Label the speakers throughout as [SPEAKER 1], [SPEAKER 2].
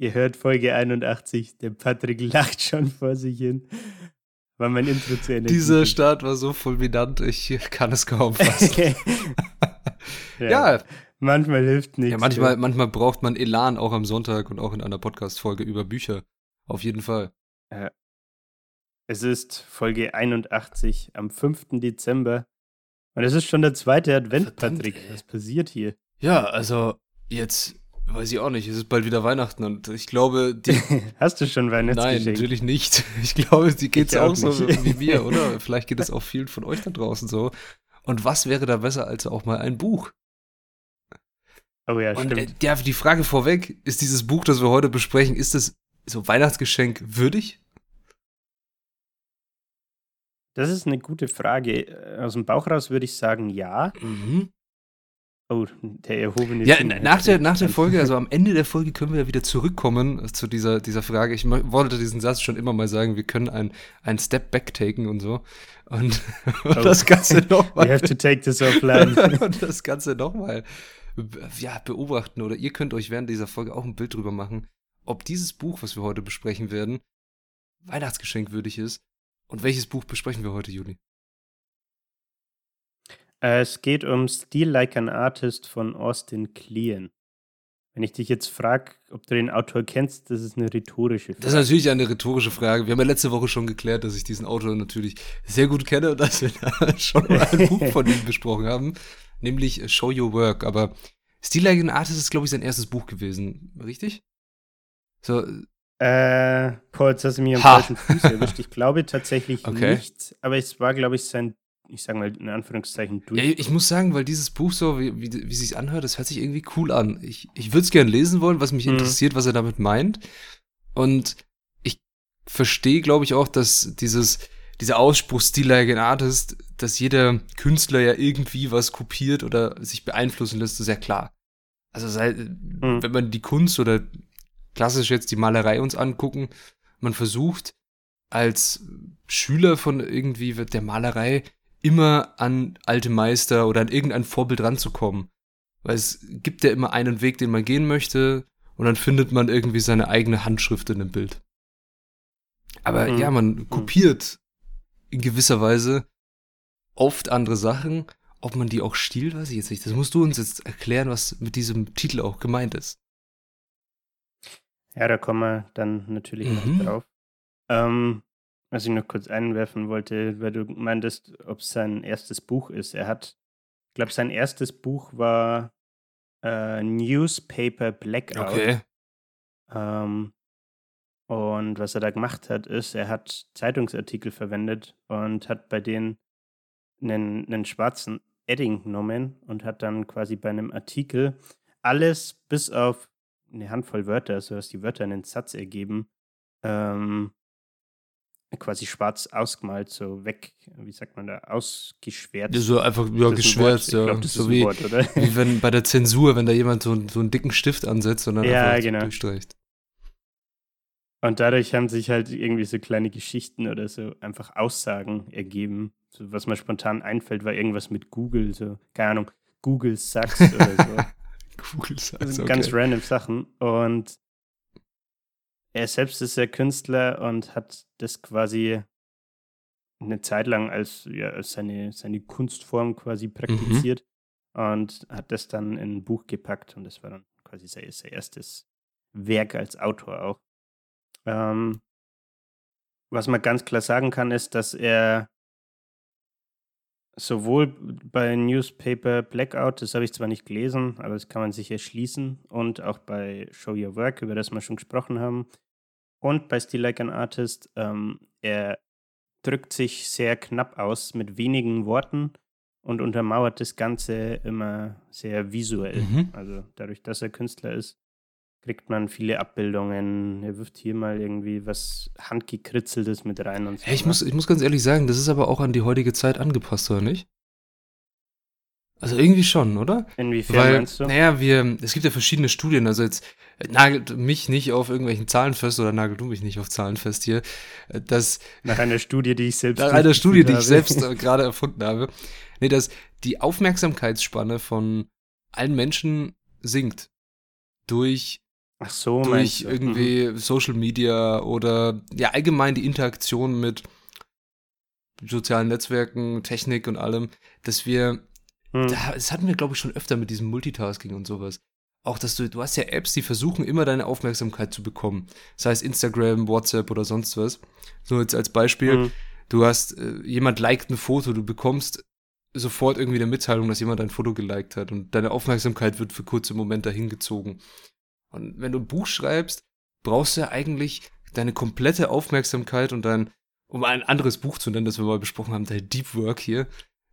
[SPEAKER 1] Ihr hört Folge 81. Der Patrick lacht schon vor sich hin. War mein Intro zu Ende.
[SPEAKER 2] Dieser Start war so fulminant, ich kann es kaum fassen.
[SPEAKER 1] ja, ja, Manchmal hilft nichts.
[SPEAKER 2] Ja, manchmal, manchmal braucht man Elan auch am Sonntag und auch in einer Podcast-Folge über Bücher. Auf jeden Fall.
[SPEAKER 1] Es ist Folge 81 am 5. Dezember. Und es ist schon der zweite Advent, Verdammt, Patrick. Ey. Was passiert hier?
[SPEAKER 2] Ja, also jetzt Weiß ich auch nicht. Es ist bald wieder Weihnachten und ich glaube, die.
[SPEAKER 1] Hast du schon Weihnachtsgeschenk?
[SPEAKER 2] Nein, natürlich nicht. Ich glaube, die geht es auch, auch so wie mir, oder? Vielleicht geht es auch vielen von euch da draußen so. Und was wäre da besser als auch mal ein Buch?
[SPEAKER 1] Oh ja,
[SPEAKER 2] und,
[SPEAKER 1] stimmt.
[SPEAKER 2] Äh, ja, die Frage vorweg, ist dieses Buch, das wir heute besprechen, ist es so Weihnachtsgeschenk würdig?
[SPEAKER 1] Das ist eine gute Frage. Aus dem Bauch raus würde ich sagen, ja. Mhm. Oh, der erhobene
[SPEAKER 2] Ja, nach der, nach der Folge, also am Ende der Folge können wir ja wieder zurückkommen zu dieser, dieser Frage. Ich wollte diesen Satz schon immer mal sagen, wir können ein, ein Step back taken und so. Und, und oh. das Ganze nochmal.
[SPEAKER 1] We have to take this offline.
[SPEAKER 2] und das Ganze nochmal ja, beobachten. Oder ihr könnt euch während dieser Folge auch ein Bild drüber machen, ob dieses Buch, was wir heute besprechen werden, Weihnachtsgeschenk würdig ist. Und welches Buch besprechen wir heute, Juli?
[SPEAKER 1] Äh, es geht um Steal Like an Artist von Austin Kleon. Wenn ich dich jetzt frage, ob du den Autor kennst, das ist eine rhetorische Frage.
[SPEAKER 2] Das ist natürlich eine rhetorische Frage. Wir haben ja letzte Woche schon geklärt, dass ich diesen Autor natürlich sehr gut kenne und dass wir da schon mal ein Buch von ihm besprochen haben, nämlich Show Your Work. Aber Steal Like an Artist ist, glaube ich, sein erstes Buch gewesen, richtig?
[SPEAKER 1] So. Äh, Paul, jetzt hast du mir am falschen Fuß erwischt. Ich glaube tatsächlich okay. nicht, aber es war, glaube ich, sein ich sage mal in Anführungszeichen,
[SPEAKER 2] durch. Ja, ich muss sagen, weil dieses Buch so, wie, wie, wie sich anhört, das hört sich irgendwie cool an. Ich, ich würde es gerne lesen wollen, was mich mhm. interessiert, was er damit meint. Und ich verstehe, glaube ich, auch, dass dieses, dieser Ausspruch Still like an Artist, dass jeder Künstler ja irgendwie was kopiert oder sich beeinflussen lässt, ist ja klar. Also sei, mhm. wenn man die Kunst oder klassisch jetzt die Malerei uns angucken, man versucht als Schüler von irgendwie der Malerei immer an alte Meister oder an irgendein Vorbild ranzukommen. Weil es gibt ja immer einen Weg, den man gehen möchte, und dann findet man irgendwie seine eigene Handschrift in dem Bild. Aber mhm. ja, man mhm. kopiert in gewisser Weise oft andere Sachen. Ob man die auch stiehlt, weiß ich jetzt nicht. Das musst du uns jetzt erklären, was mit diesem Titel auch gemeint ist.
[SPEAKER 1] Ja, da kommen wir dann natürlich mhm. noch drauf. Ähm, was ich noch kurz einwerfen wollte, weil du meintest, ob es sein erstes Buch ist. Er hat, ich glaube, sein erstes Buch war äh, Newspaper Blackout.
[SPEAKER 2] Okay.
[SPEAKER 1] Ähm, und was er da gemacht hat, ist, er hat Zeitungsartikel verwendet und hat bei denen einen, einen schwarzen Edding genommen und hat dann quasi bei einem Artikel alles bis auf eine Handvoll Wörter, also dass die Wörter einen Satz ergeben, ähm, quasi schwarz ausgemalt, so weg, wie sagt man da, ausgeschwärzt.
[SPEAKER 2] Ja, so einfach, ja, geschwärzt, ja. Glaub, so wie, Wort, wie wenn bei der Zensur, wenn da jemand so, so einen dicken Stift ansetzt und dann
[SPEAKER 1] ja, einfach genau.
[SPEAKER 2] durchstreicht.
[SPEAKER 1] Und dadurch haben sich halt irgendwie so kleine Geschichten oder so einfach Aussagen ergeben. So, was mir spontan einfällt, war irgendwas mit Google, so, keine Ahnung, Google Sucks oder
[SPEAKER 2] so. Google Sucks,
[SPEAKER 1] also okay. Ganz random Sachen. Und er selbst ist ja Künstler und hat das quasi eine Zeit lang als, ja, als seine, seine Kunstform quasi mhm. praktiziert mhm. und hat das dann in ein Buch gepackt und das war dann quasi sein, sein erstes Werk als Autor auch. Ähm, was man ganz klar sagen kann, ist, dass er sowohl bei Newspaper Blackout, das habe ich zwar nicht gelesen, aber das kann man sich erschließen, und auch bei Show Your Work, über das wir schon gesprochen haben, und bei Still Like an Artist, ähm, er drückt sich sehr knapp aus mit wenigen Worten und untermauert das Ganze immer sehr visuell. Mhm. Also dadurch, dass er Künstler ist, kriegt man viele Abbildungen. Er wirft hier mal irgendwie was Handgekritzeltes mit rein und so.
[SPEAKER 2] Ja, ich, muss, ich muss ganz ehrlich sagen, das ist aber auch an die heutige Zeit angepasst, oder nicht? Also irgendwie schon, oder?
[SPEAKER 1] Inwiefern
[SPEAKER 2] Weil,
[SPEAKER 1] meinst du?
[SPEAKER 2] naja, wir, es gibt ja verschiedene Studien, also jetzt äh, nagelt mich nicht auf irgendwelchen Zahlen fest oder nagelt du mich nicht auf Zahlen fest hier, äh, dass
[SPEAKER 1] Nach einer Studie, die ich selbst
[SPEAKER 2] nach einer Studie, die ich selbst äh, gerade erfunden habe, nee, dass die Aufmerksamkeitsspanne von allen Menschen sinkt durch.
[SPEAKER 1] Ach so,
[SPEAKER 2] durch
[SPEAKER 1] du?
[SPEAKER 2] irgendwie Social Media oder ja allgemein die Interaktion mit sozialen Netzwerken, Technik und allem, dass wir,
[SPEAKER 1] Mhm.
[SPEAKER 2] da, das hatten wir glaube ich schon öfter mit diesem Multitasking und sowas. Auch dass du, du hast ja Apps, die versuchen immer deine Aufmerksamkeit zu bekommen. Sei es Instagram, WhatsApp oder sonst was. So jetzt als Beispiel,
[SPEAKER 1] Mhm.
[SPEAKER 2] du hast, äh, jemand liked ein Foto, du bekommst sofort irgendwie eine Mitteilung, dass jemand dein Foto geliked hat und deine Aufmerksamkeit wird für kurze Momente hingezogen. Und wenn du ein Buch schreibst, brauchst du ja eigentlich deine komplette Aufmerksamkeit und dein, um ein anderes Buch zu nennen, das wir mal besprochen haben, dein Deep Work hier,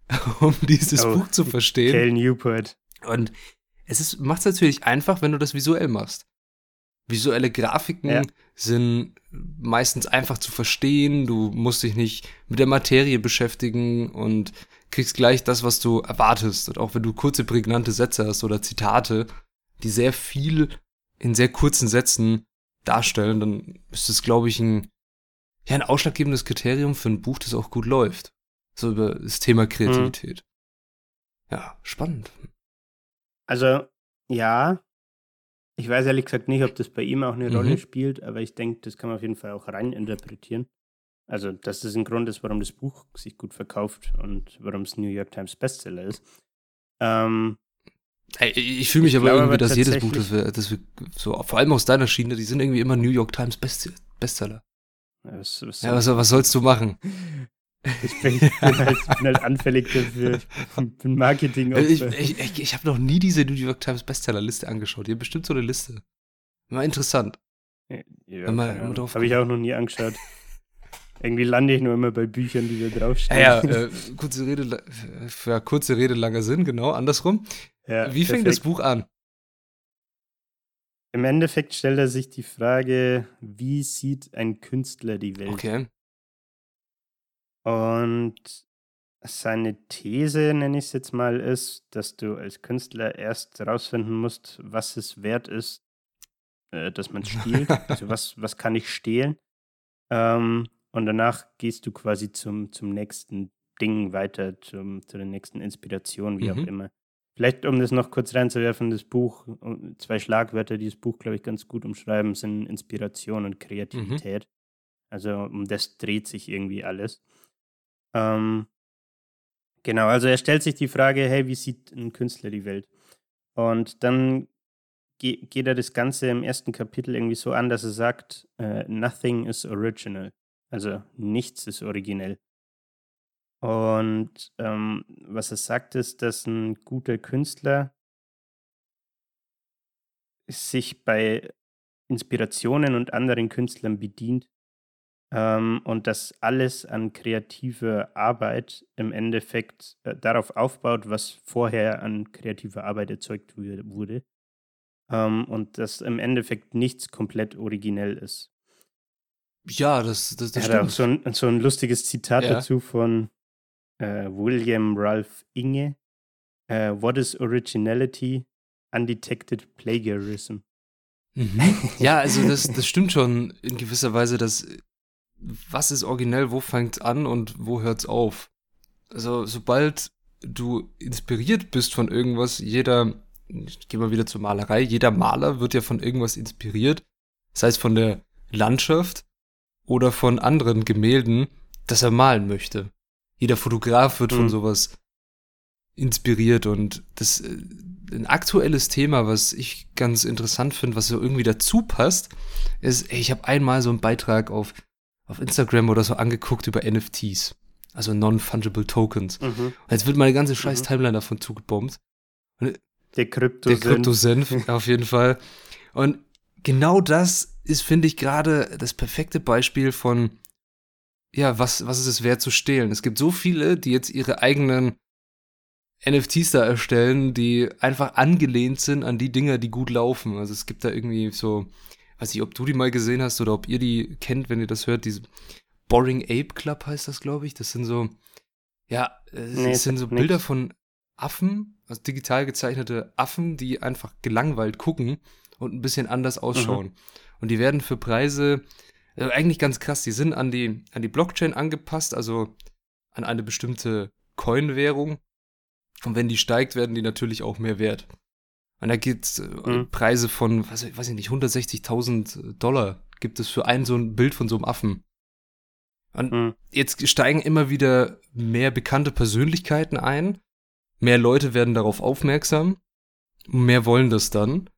[SPEAKER 2] um dieses
[SPEAKER 1] Oh,
[SPEAKER 2] Buch zu verstehen.
[SPEAKER 1] Cal Newport.
[SPEAKER 2] Und es ist, macht es natürlich einfach, wenn du das visuell machst. Visuelle Grafiken
[SPEAKER 1] Ja.
[SPEAKER 2] sind meistens einfach zu verstehen. Du musst dich nicht mit der Materie beschäftigen und kriegst gleich das, was du erwartest. Und auch wenn du kurze, prägnante Sätze hast oder Zitate, die sehr viel in sehr kurzen Sätzen darstellen, dann ist das, glaube ich, ein, ja, ein ausschlaggebendes Kriterium für ein Buch, das auch gut läuft. So über das Thema Kreativität. Ja, spannend.
[SPEAKER 1] Also, ja. Ich weiß ehrlich gesagt nicht, ob das bei ihm auch eine
[SPEAKER 2] Mhm.
[SPEAKER 1] Rolle spielt, aber ich denke, das kann man auf jeden Fall auch rein interpretieren. Also, dass das ein Grund ist, warum das Buch sich gut verkauft und warum es New York Times Bestseller ist. Ähm,
[SPEAKER 2] Ich fühle mich
[SPEAKER 1] Ich
[SPEAKER 2] aber
[SPEAKER 1] glaube
[SPEAKER 2] irgendwie, dass jedes Buch, das wir, das wir, so, vor allem aus deiner Schiene, die sind irgendwie immer New York Times Best Bestseller.
[SPEAKER 1] was, was
[SPEAKER 2] Ja, was, was sollst du machen?
[SPEAKER 1] ich, bin, bin halt, bin halt anfällig dafür. Ich bin Marketing.
[SPEAKER 2] Äh, Ich, ich, ich, ich habe noch nie diese New York Times Bestseller-Liste angeschaut. Ihr habt bestimmt so eine Liste. War interessant.
[SPEAKER 1] ja,
[SPEAKER 2] man drauf
[SPEAKER 1] Habe ich auch noch nie angeschaut. Irgendwie lande ich nur immer bei Büchern, die da draufstehen.
[SPEAKER 2] Ja, ja, äh, kurze Rede, für kurze Rede, langer Sinn, genau, andersrum.
[SPEAKER 1] Ja,
[SPEAKER 2] Wie fängt das. Buch an?
[SPEAKER 1] Im Endeffekt stellt er sich die Frage, wie sieht ein Künstler die Welt?
[SPEAKER 2] Okay.
[SPEAKER 1] Und seine These, nenne ich es jetzt mal, ist, dass du als Künstler erst herausfinden musst, was es wert ist, äh, dass man stiehlt. also was, was kann ich stehlen? Ähm, und danach gehst du quasi zum, zum nächsten Ding weiter, zum, zu der nächsten Inspiration, wie auch
[SPEAKER 2] Mhm.
[SPEAKER 1] immer. Vielleicht, um das noch kurz reinzuwerfen, das Buch, zwei Schlagwörter, die das Buch, glaube ich, ganz gut umschreiben, sind Inspiration und Kreativität. Also um das dreht sich irgendwie alles. Ähm, genau, also er stellt sich die Frage, hey, wie sieht ein Künstler die Welt? Und dann ge geht er das Ganze im ersten Kapitel irgendwie so an, dass er sagt, äh, nothing is original. Also nichts ist originell. Und ähm, was er sagt, ist, dass ein guter Künstler sich bei Inspirationen und anderen Künstlern bedient ähm, und dass alles an kreativer Arbeit im Endeffekt äh, darauf aufbaut, was vorher an kreativer Arbeit erzeugt wu- wurde. Ähm, und dass im Endeffekt nichts komplett originell ist.
[SPEAKER 2] Ja, das, das, das
[SPEAKER 1] Er hat auch
[SPEAKER 2] stimmt.
[SPEAKER 1] so ein, so ein lustiges Zitat
[SPEAKER 2] Ja.
[SPEAKER 1] dazu von äh, William Ralph Inge. Äh, What is originality? Undetected plagiarism.
[SPEAKER 2] Mhm. Ja, also das, das stimmt schon in gewisser Weise, dass was ist originell, wo fängt an und wo hört's auf? Also sobald du inspiriert bist von irgendwas, jeder, ich gehe mal wieder zur Malerei, jeder Maler wird ja von irgendwas inspiriert, sei es von der Landschaft oder von anderen Gemälden, das er malen möchte. Jeder Fotograf wird von
[SPEAKER 1] Mhm.
[SPEAKER 2] sowas inspiriert und das äh, ein aktuelles Thema, was ich ganz interessant finde, was so irgendwie dazu passt, ist, ey, ich habe einmal so einen Beitrag auf, auf Instagram oder so angeguckt über NFTs, also Non-Fungible Tokens.
[SPEAKER 1] Mhm.
[SPEAKER 2] Und jetzt wird meine ganze scheiß
[SPEAKER 1] Mhm.
[SPEAKER 2] Timeline davon zugebombt.
[SPEAKER 1] Der Krypto
[SPEAKER 2] Der Kryptosenf, auf jeden Fall. Und genau das ist, finde ich, gerade das perfekte Beispiel von, ja, was, was ist es wert zu stehlen? Es gibt so viele, die jetzt ihre eigenen NFTs da erstellen, die einfach angelehnt sind an die Dinger, die gut laufen. Also es gibt da irgendwie so, weiß nicht, ob du die mal gesehen hast oder ob ihr die kennt, wenn ihr das hört, diese Boring Ape Club heißt das, glaube ich. Das sind so, ja, es nee, sind so Bilder von Affen, also digital gezeichnete Affen, die einfach gelangweilt gucken und ein bisschen anders ausschauen. Mhm. Und die werden für Preise, also eigentlich ganz krass, die sind an die, an die Blockchain angepasst, also an eine bestimmte Coin-Währung. Und wenn die steigt, werden die natürlich auch mehr wert. Und da gibt's äh, mhm. Preise von, was, weiß ich nicht, 160.000 Dollar gibt es für ein so ein Bild von so einem Affen. Und mhm. jetzt steigen immer wieder mehr bekannte Persönlichkeiten ein. Mehr Leute werden darauf aufmerksam. Mehr wollen das dann.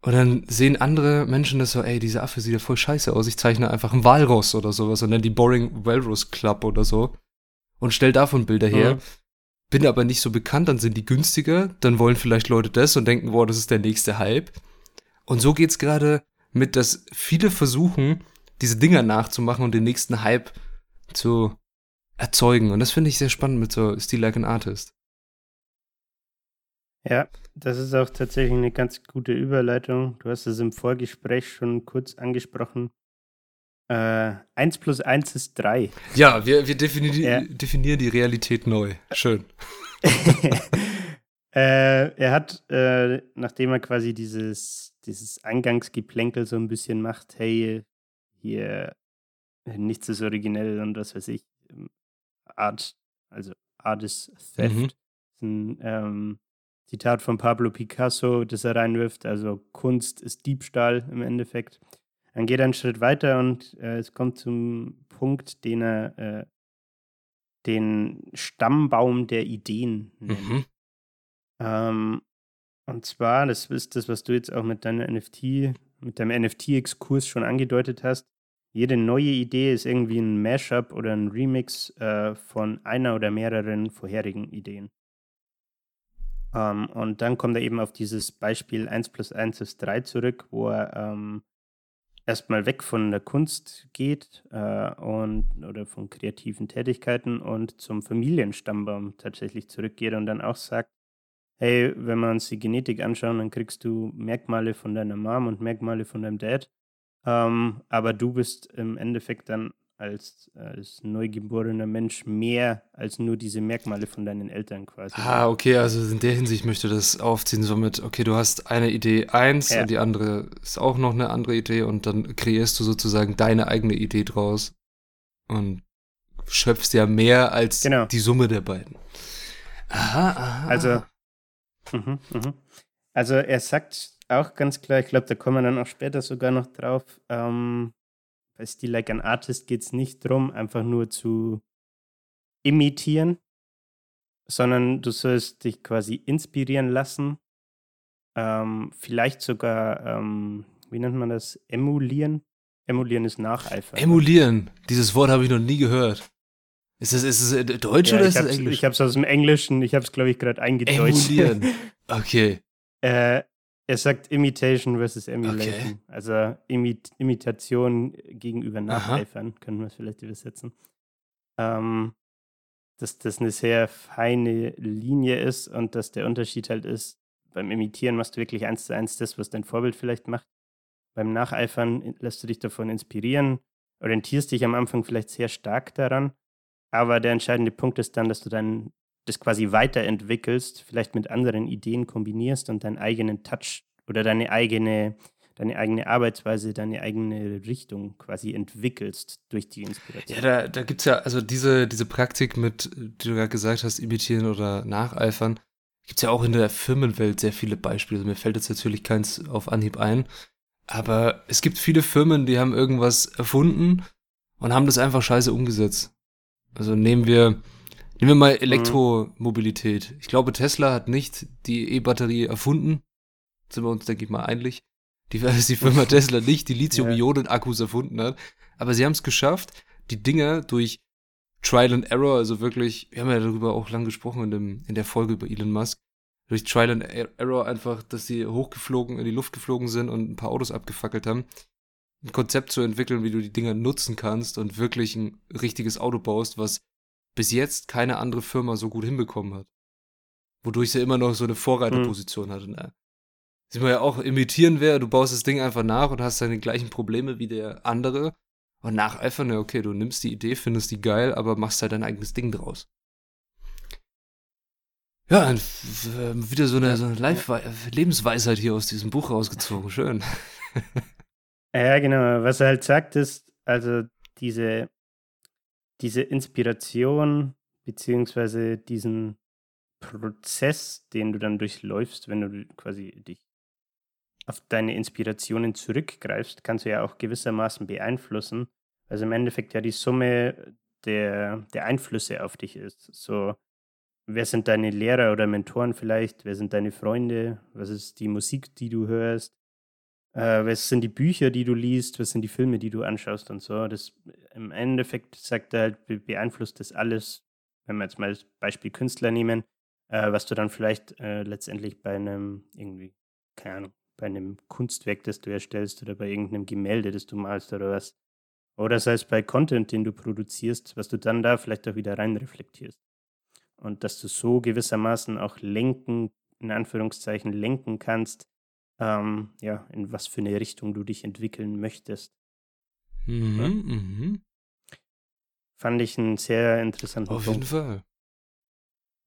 [SPEAKER 2] Und dann sehen andere Menschen das so, ey, dieser Affe sieht ja voll scheiße aus. Ich zeichne einfach einen Walross oder sowas und dann die Boring Walrus Club oder so. Und stell davon Bilder her. Mhm. Bin aber nicht so bekannt, dann sind die günstiger. Dann wollen vielleicht Leute das und denken, boah, das ist der nächste Hype. Und so geht's gerade mit, dass viele versuchen, diese Dinger nachzumachen und den nächsten Hype zu erzeugen. Und das finde ich sehr spannend mit so Still Like an Artist.
[SPEAKER 1] Ja, das ist auch tatsächlich eine ganz gute Überleitung. Du hast es im Vorgespräch schon kurz angesprochen. Äh, 1 plus 1 ist 3.
[SPEAKER 2] Ja, wir, wir defini ja. definieren die Realität neu. Schön.
[SPEAKER 1] äh, er hat, äh, nachdem er quasi dieses, dieses Eingangsgeplänkel so ein bisschen macht, hey, hier nichts ist originell und was weiß ich, ähm, Art, also Art is Theft. Mhm. Ein ähm, Zitat von Pablo Picasso, das er reinwirft, also Kunst ist Diebstahl im Endeffekt. Dann geht er einen Schritt weiter und äh, es kommt zum Punkt, den er äh, den Stammbaum der Ideen nennt. Mhm. Ähm, und zwar, das ist das, was du jetzt auch mit deiner NFT, mit deinem NFT-Exkurs schon angedeutet hast, jede neue Idee ist irgendwie ein Mashup oder ein Remix äh, von einer oder mehreren vorherigen Ideen. Ähm, und dann kommt er eben auf dieses Beispiel 1 plus 1 ist 3 zurück, wo er ähm, erstmal weg von der Kunst geht äh, und oder von kreativen Tätigkeiten und zum Familienstammbaum tatsächlich zurückgeht und dann auch sagt, hey, wenn wir uns die Genetik anschauen, dann kriegst du Merkmale von deiner Mom und Merkmale von deinem Dad. Ähm, aber du bist im Endeffekt dann als, als neugeborener Mensch mehr als nur diese Merkmale von deinen Eltern quasi.
[SPEAKER 2] Ah, okay, also in der Hinsicht möchte das aufziehen, somit, okay, du hast eine Idee eins ja. und die andere ist auch noch eine andere Idee und dann kreierst du sozusagen deine eigene Idee draus und schöpfst ja mehr als genau. die Summe der beiden.
[SPEAKER 1] Aha, aha. Also, mh, mh. also er sagt auch ganz klar, ich glaube, da kommen wir dann auch später sogar noch drauf, ähm, bei Still Like an Artist geht es nicht darum, einfach nur zu imitieren, sondern du sollst dich quasi inspirieren lassen, ähm, vielleicht sogar, ähm, wie nennt man das, emulieren. Emulieren ist Nacheifern.
[SPEAKER 2] Emulieren, dieses Wort habe ich noch nie gehört. Ist es, ist es äh, Deutsch ja, oder ist es Englisch?
[SPEAKER 1] Ich habe es aus dem Englischen, ich habe es, glaube ich, gerade eingedeutscht.
[SPEAKER 2] Emulieren, okay.
[SPEAKER 1] äh, er sagt Imitation versus Emulation. Okay. Also Imit Imitation gegenüber Nacheifern, Aha. können wir es vielleicht übersetzen. Ähm, dass das eine sehr feine Linie ist und dass der Unterschied halt ist, beim Imitieren machst du wirklich eins zu eins das, was dein Vorbild vielleicht macht. Beim Nacheifern lässt du dich davon inspirieren, orientierst dich am Anfang vielleicht sehr stark daran, aber der entscheidende Punkt ist dann, dass du dann das quasi weiterentwickelst, vielleicht mit anderen Ideen kombinierst und deinen eigenen Touch oder deine eigene, deine eigene Arbeitsweise, deine eigene Richtung quasi entwickelst durch die Inspiration.
[SPEAKER 2] Ja, da, da gibt es ja, also diese, diese Praktik mit, die du gerade gesagt hast, imitieren oder nacheifern, gibt es ja auch in der Firmenwelt sehr viele Beispiele. Mir fällt jetzt natürlich keins auf Anhieb ein. Aber es gibt viele Firmen, die haben irgendwas erfunden und haben das einfach scheiße umgesetzt. Also nehmen wir, Nehmen wir mal mhm. Elektromobilität. Ich glaube, Tesla hat nicht die E-Batterie erfunden. Sind wir uns, denke ich mal, einig. Die, die Firma Tesla nicht die Lithium-Ionen-Akkus erfunden hat. Aber sie haben es geschafft, die Dinger durch Trial and Error, also wirklich, wir haben ja darüber auch lang gesprochen in, dem, in der Folge über Elon Musk, durch Trial and Error einfach, dass sie hochgeflogen, in die Luft geflogen sind und ein paar Autos abgefackelt haben, ein Konzept zu entwickeln, wie du die Dinger nutzen kannst und wirklich ein richtiges Auto baust, was bis jetzt keine andere Firma so gut hinbekommen hat. wodurch er immer noch so eine Vorreiterposition mhm. hatte. Ne? Sieht man ja auch, imitieren wäre, du baust das Ding einfach nach und hast dann die gleichen Probleme wie der andere. Und nacheifern, ja, okay, du nimmst die Idee, findest die geil, aber machst halt dein eigenes Ding draus. Ja, wieder so eine, so eine Lebensweisheit hier aus diesem Buch rausgezogen. Schön.
[SPEAKER 1] Ja, genau. Was er halt sagt, ist, also diese, diese Inspiration, beziehungsweise diesen Prozess, den du dann durchläufst, wenn du quasi dich auf deine Inspirationen zurückgreifst, kannst du ja auch gewissermaßen beeinflussen. Also im Endeffekt ja die Summe der, der Einflüsse auf dich ist. So, wer sind deine Lehrer oder Mentoren vielleicht? Wer sind deine Freunde? Was ist die Musik, die du hörst? Äh, was sind die Bücher, die du liest? Was sind die Filme, die du anschaust und so? Das im Endeffekt sagt er halt, beeinflusst das alles, wenn wir jetzt mal das Beispiel Künstler nehmen, äh, was du dann vielleicht äh, letztendlich bei einem irgendwie, keine Ahnung, bei einem Kunstwerk, das du erstellst oder bei irgendeinem Gemälde, das du malst oder was. Oder sei es bei Content, den du produzierst, was du dann da vielleicht auch wieder rein reflektierst. Und dass du so gewissermaßen auch lenken, in Anführungszeichen lenken kannst, ähm, ja, in was für eine Richtung du dich entwickeln möchtest.
[SPEAKER 2] Mhm, ja? mhm.
[SPEAKER 1] Fand ich einen sehr interessanten
[SPEAKER 2] Auf Punkt. jeden Fall.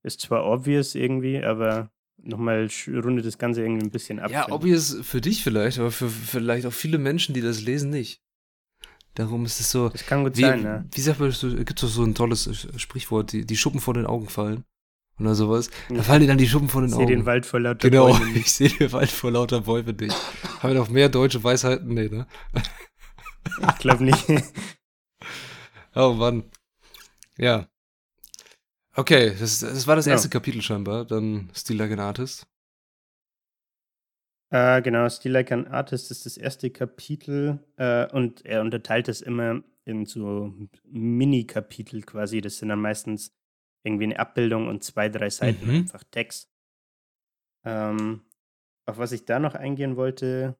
[SPEAKER 1] Ist zwar obvious irgendwie, aber nochmal rundet das Ganze irgendwie ein bisschen ab.
[SPEAKER 2] Ja, obvious für dich vielleicht, aber für vielleicht auch viele Menschen, die das lesen, nicht. Darum ist es so.
[SPEAKER 1] Das kann gut
[SPEAKER 2] wie,
[SPEAKER 1] sein, ja.
[SPEAKER 2] Wie sagt man, gibt es so ein tolles Sprichwort, die, die Schuppen vor den Augen fallen oder sowas. Da fallen dir dann die Schuppen von den
[SPEAKER 1] ich
[SPEAKER 2] Augen.
[SPEAKER 1] Ich sehe den Wald vor lauter
[SPEAKER 2] genau, Bäume nicht. ich sehe den Wald vor lauter Bäume nicht. Haben wir noch mehr deutsche Weisheiten? Nee, ne?
[SPEAKER 1] Ich glaube nicht.
[SPEAKER 2] oh Mann. Ja. Okay, das, das war das erste ja. Kapitel scheinbar. Dann Still Like an Artist.
[SPEAKER 1] Äh, genau, Still Like an Artist ist das erste Kapitel äh, und er unterteilt es immer in so Mini-Kapitel quasi. Das sind dann meistens irgendwie eine Abbildung und zwei, drei Seiten mhm. einfach Text. Ähm, auf was ich da noch eingehen wollte,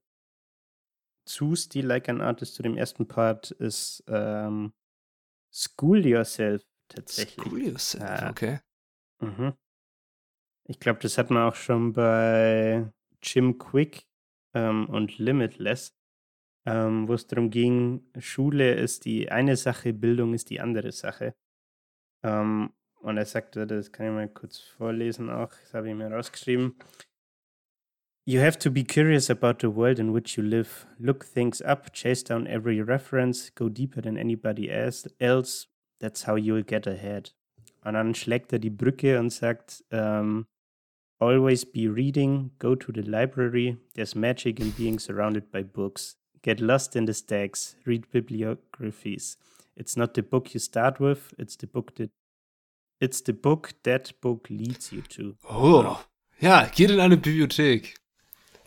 [SPEAKER 1] zu Still Like an Artist, zu dem ersten Part, ist ähm, School Yourself tatsächlich.
[SPEAKER 2] School Yourself, äh, okay.
[SPEAKER 1] Mhm. Ich glaube, das hat man auch schon bei Jim Quick ähm, und Limitless, ähm, wo es darum ging, Schule ist die eine Sache, Bildung ist die andere Sache. Ähm, und er sagte, das kann ich mal kurz vorlesen auch, das habe ich mir rausgeschrieben. You have to be curious about the world in which you live. Look things up, chase down every reference, go deeper than anybody else. That's how you'll get ahead. Und dann schlägt er die Brücke und sagt, um, ähm, Always be reading, go to the library. There's magic in being surrounded by books. Get lost in the stacks, read bibliographies. It's not the book you start with, it's the book that It's the book that book leads you to.
[SPEAKER 2] Oh, ja, geht in eine Bibliothek.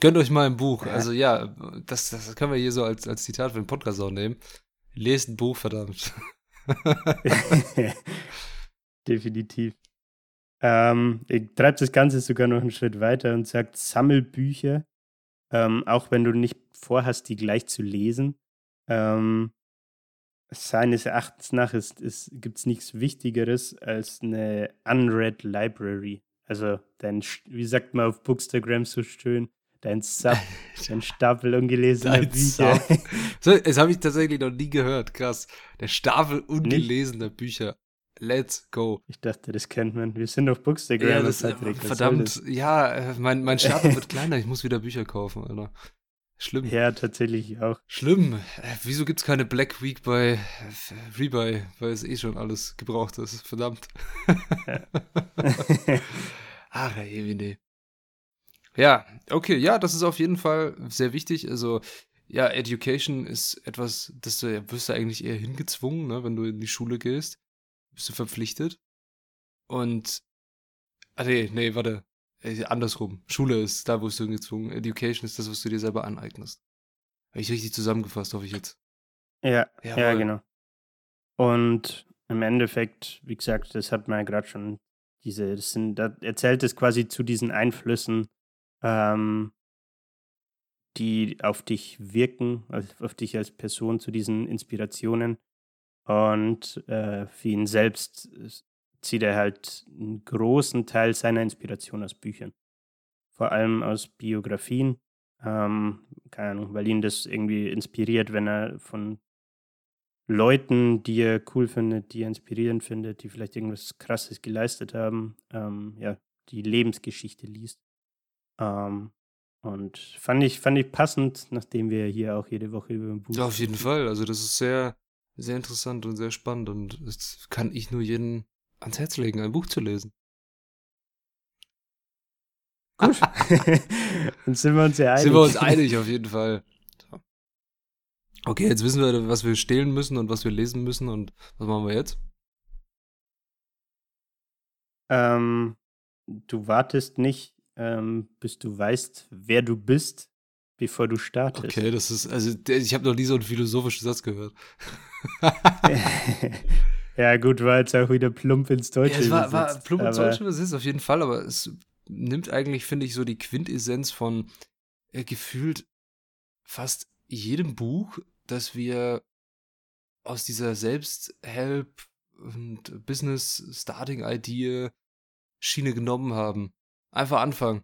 [SPEAKER 2] Gönnt euch mal ein Buch. Also ja, das, das können wir hier so als, als Zitat für den Podcast auch nehmen. Lest ein Buch, verdammt.
[SPEAKER 1] Definitiv. Ähm, ich treibe das Ganze sogar noch einen Schritt weiter und sagt, sammel Bücher, ähm, auch wenn du nicht vorhast, die gleich zu lesen. Ähm, seines Erachtens nach ist, ist, gibt es nichts Wichtigeres als eine unread Library. Also dein, wie sagt man auf Bookstagram so schön, dein Sub, dein Stapel ungelesener dein Bücher.
[SPEAKER 2] so, das habe ich tatsächlich noch nie gehört, krass. Der Stapel ungelesener Nicht? Bücher. Let's go.
[SPEAKER 1] Ich dachte, das kennt man. Wir sind auf Bookstagram. Ja,
[SPEAKER 2] das, Patrick, verdammt, ja, äh, mein, mein Stapel wird kleiner. Ich muss wieder Bücher kaufen, Alter. Schlimm.
[SPEAKER 1] Ja, tatsächlich auch.
[SPEAKER 2] Schlimm. Äh, wieso gibt es keine Black Week bei äh, Rebuy? Weil es eh schon alles gebraucht ist. Verdammt. Ja. Ach, nee. Ja, okay, ja, das ist auf jeden Fall sehr wichtig. Also, ja, Education ist etwas, das du wirst du eigentlich eher hingezwungen, ne, wenn du in die Schule gehst. Bist du verpflichtet. Und, ah nee, nee, warte. Äh, andersrum. Schule ist da, wo du gezwungen. Education ist das, was du dir selber aneignest. Habe ich richtig zusammengefasst, hoffe ich jetzt.
[SPEAKER 1] Ja, Jawohl. ja, genau. Und im Endeffekt, wie gesagt, das hat man ja gerade schon diese, das sind, da erzählt es quasi zu diesen Einflüssen, ähm, die auf dich wirken, auf dich als Person, zu diesen Inspirationen. Und äh, für ihn selbst zieht er halt einen großen Teil seiner Inspiration aus Büchern. Vor allem aus Biografien. Ähm, keine Ahnung, weil ihn das irgendwie inspiriert, wenn er von Leuten, die er cool findet, die er inspirierend findet, die vielleicht irgendwas Krasses geleistet haben, ähm, ja, die Lebensgeschichte liest. Ähm, und fand ich, fand ich passend, nachdem wir hier auch jede Woche über ein
[SPEAKER 2] Buch. Ja, auf jeden Fall. Also, das ist sehr, sehr interessant und sehr spannend und das kann ich nur jedem ans Herz legen, ein Buch zu lesen.
[SPEAKER 1] Gut. Dann sind wir uns ja einig.
[SPEAKER 2] Sind wir uns einig, auf jeden Fall. Okay, jetzt wissen wir, was wir stehlen müssen und was wir lesen müssen und was machen wir jetzt?
[SPEAKER 1] Ähm, du wartest nicht, ähm, bis du weißt, wer du bist, bevor du startest.
[SPEAKER 2] Okay, das ist, also ich habe noch nie so einen philosophischen Satz gehört.
[SPEAKER 1] ja, gut, war jetzt auch wieder plump ins Deutsche. Ja,
[SPEAKER 2] es war, war plump ins Deutsche übersetzt, auf jeden Fall, aber es nimmt eigentlich, finde ich, so die Quintessenz von äh, gefühlt fast jedem Buch, dass wir aus dieser Selbsthelp und Business Starting Idee Schiene genommen haben. Einfach anfangen.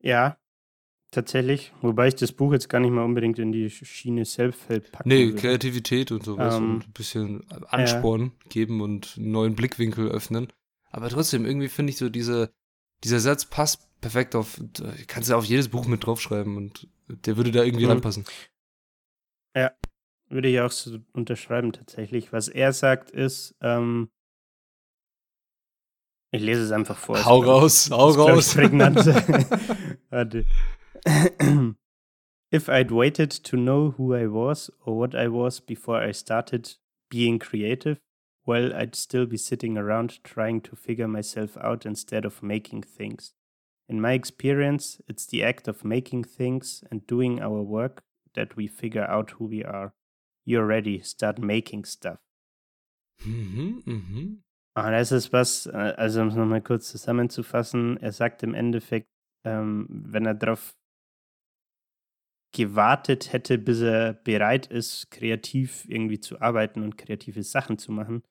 [SPEAKER 1] Ja, tatsächlich. Wobei ich das Buch jetzt gar nicht mal unbedingt in die Schiene Selbsthelp
[SPEAKER 2] packe. Nee, würde. Kreativität und sowas ähm, und ein bisschen Ansporn ja. geben und einen neuen Blickwinkel öffnen. Aber trotzdem, irgendwie finde ich so diese, dieser Satz passt perfekt auf, kannst du auf jedes Buch mit draufschreiben und der würde da irgendwie mhm. reinpassen.
[SPEAKER 1] Ja, würde ich auch so unterschreiben tatsächlich. Was er sagt ist, ähm, ich lese es einfach vor.
[SPEAKER 2] Hau raus, hau raus.
[SPEAKER 1] Prägnant. Warte. If I'd waited to know who I was or what I was before I started being creative, well, I'd still be sitting around trying to figure myself out instead of making things. In my experience, it's the act of making things and doing our work that we figure out who we are. You're ready, start making stuff.
[SPEAKER 2] Mhm, mhm.
[SPEAKER 1] Ah, das ist was, äh, also um es nochmal kurz zusammenzufassen, er sagt im Endeffekt, ähm, wenn er darauf gewartet hätte, bis er bereit ist, kreativ irgendwie zu arbeiten und kreative Sachen zu machen,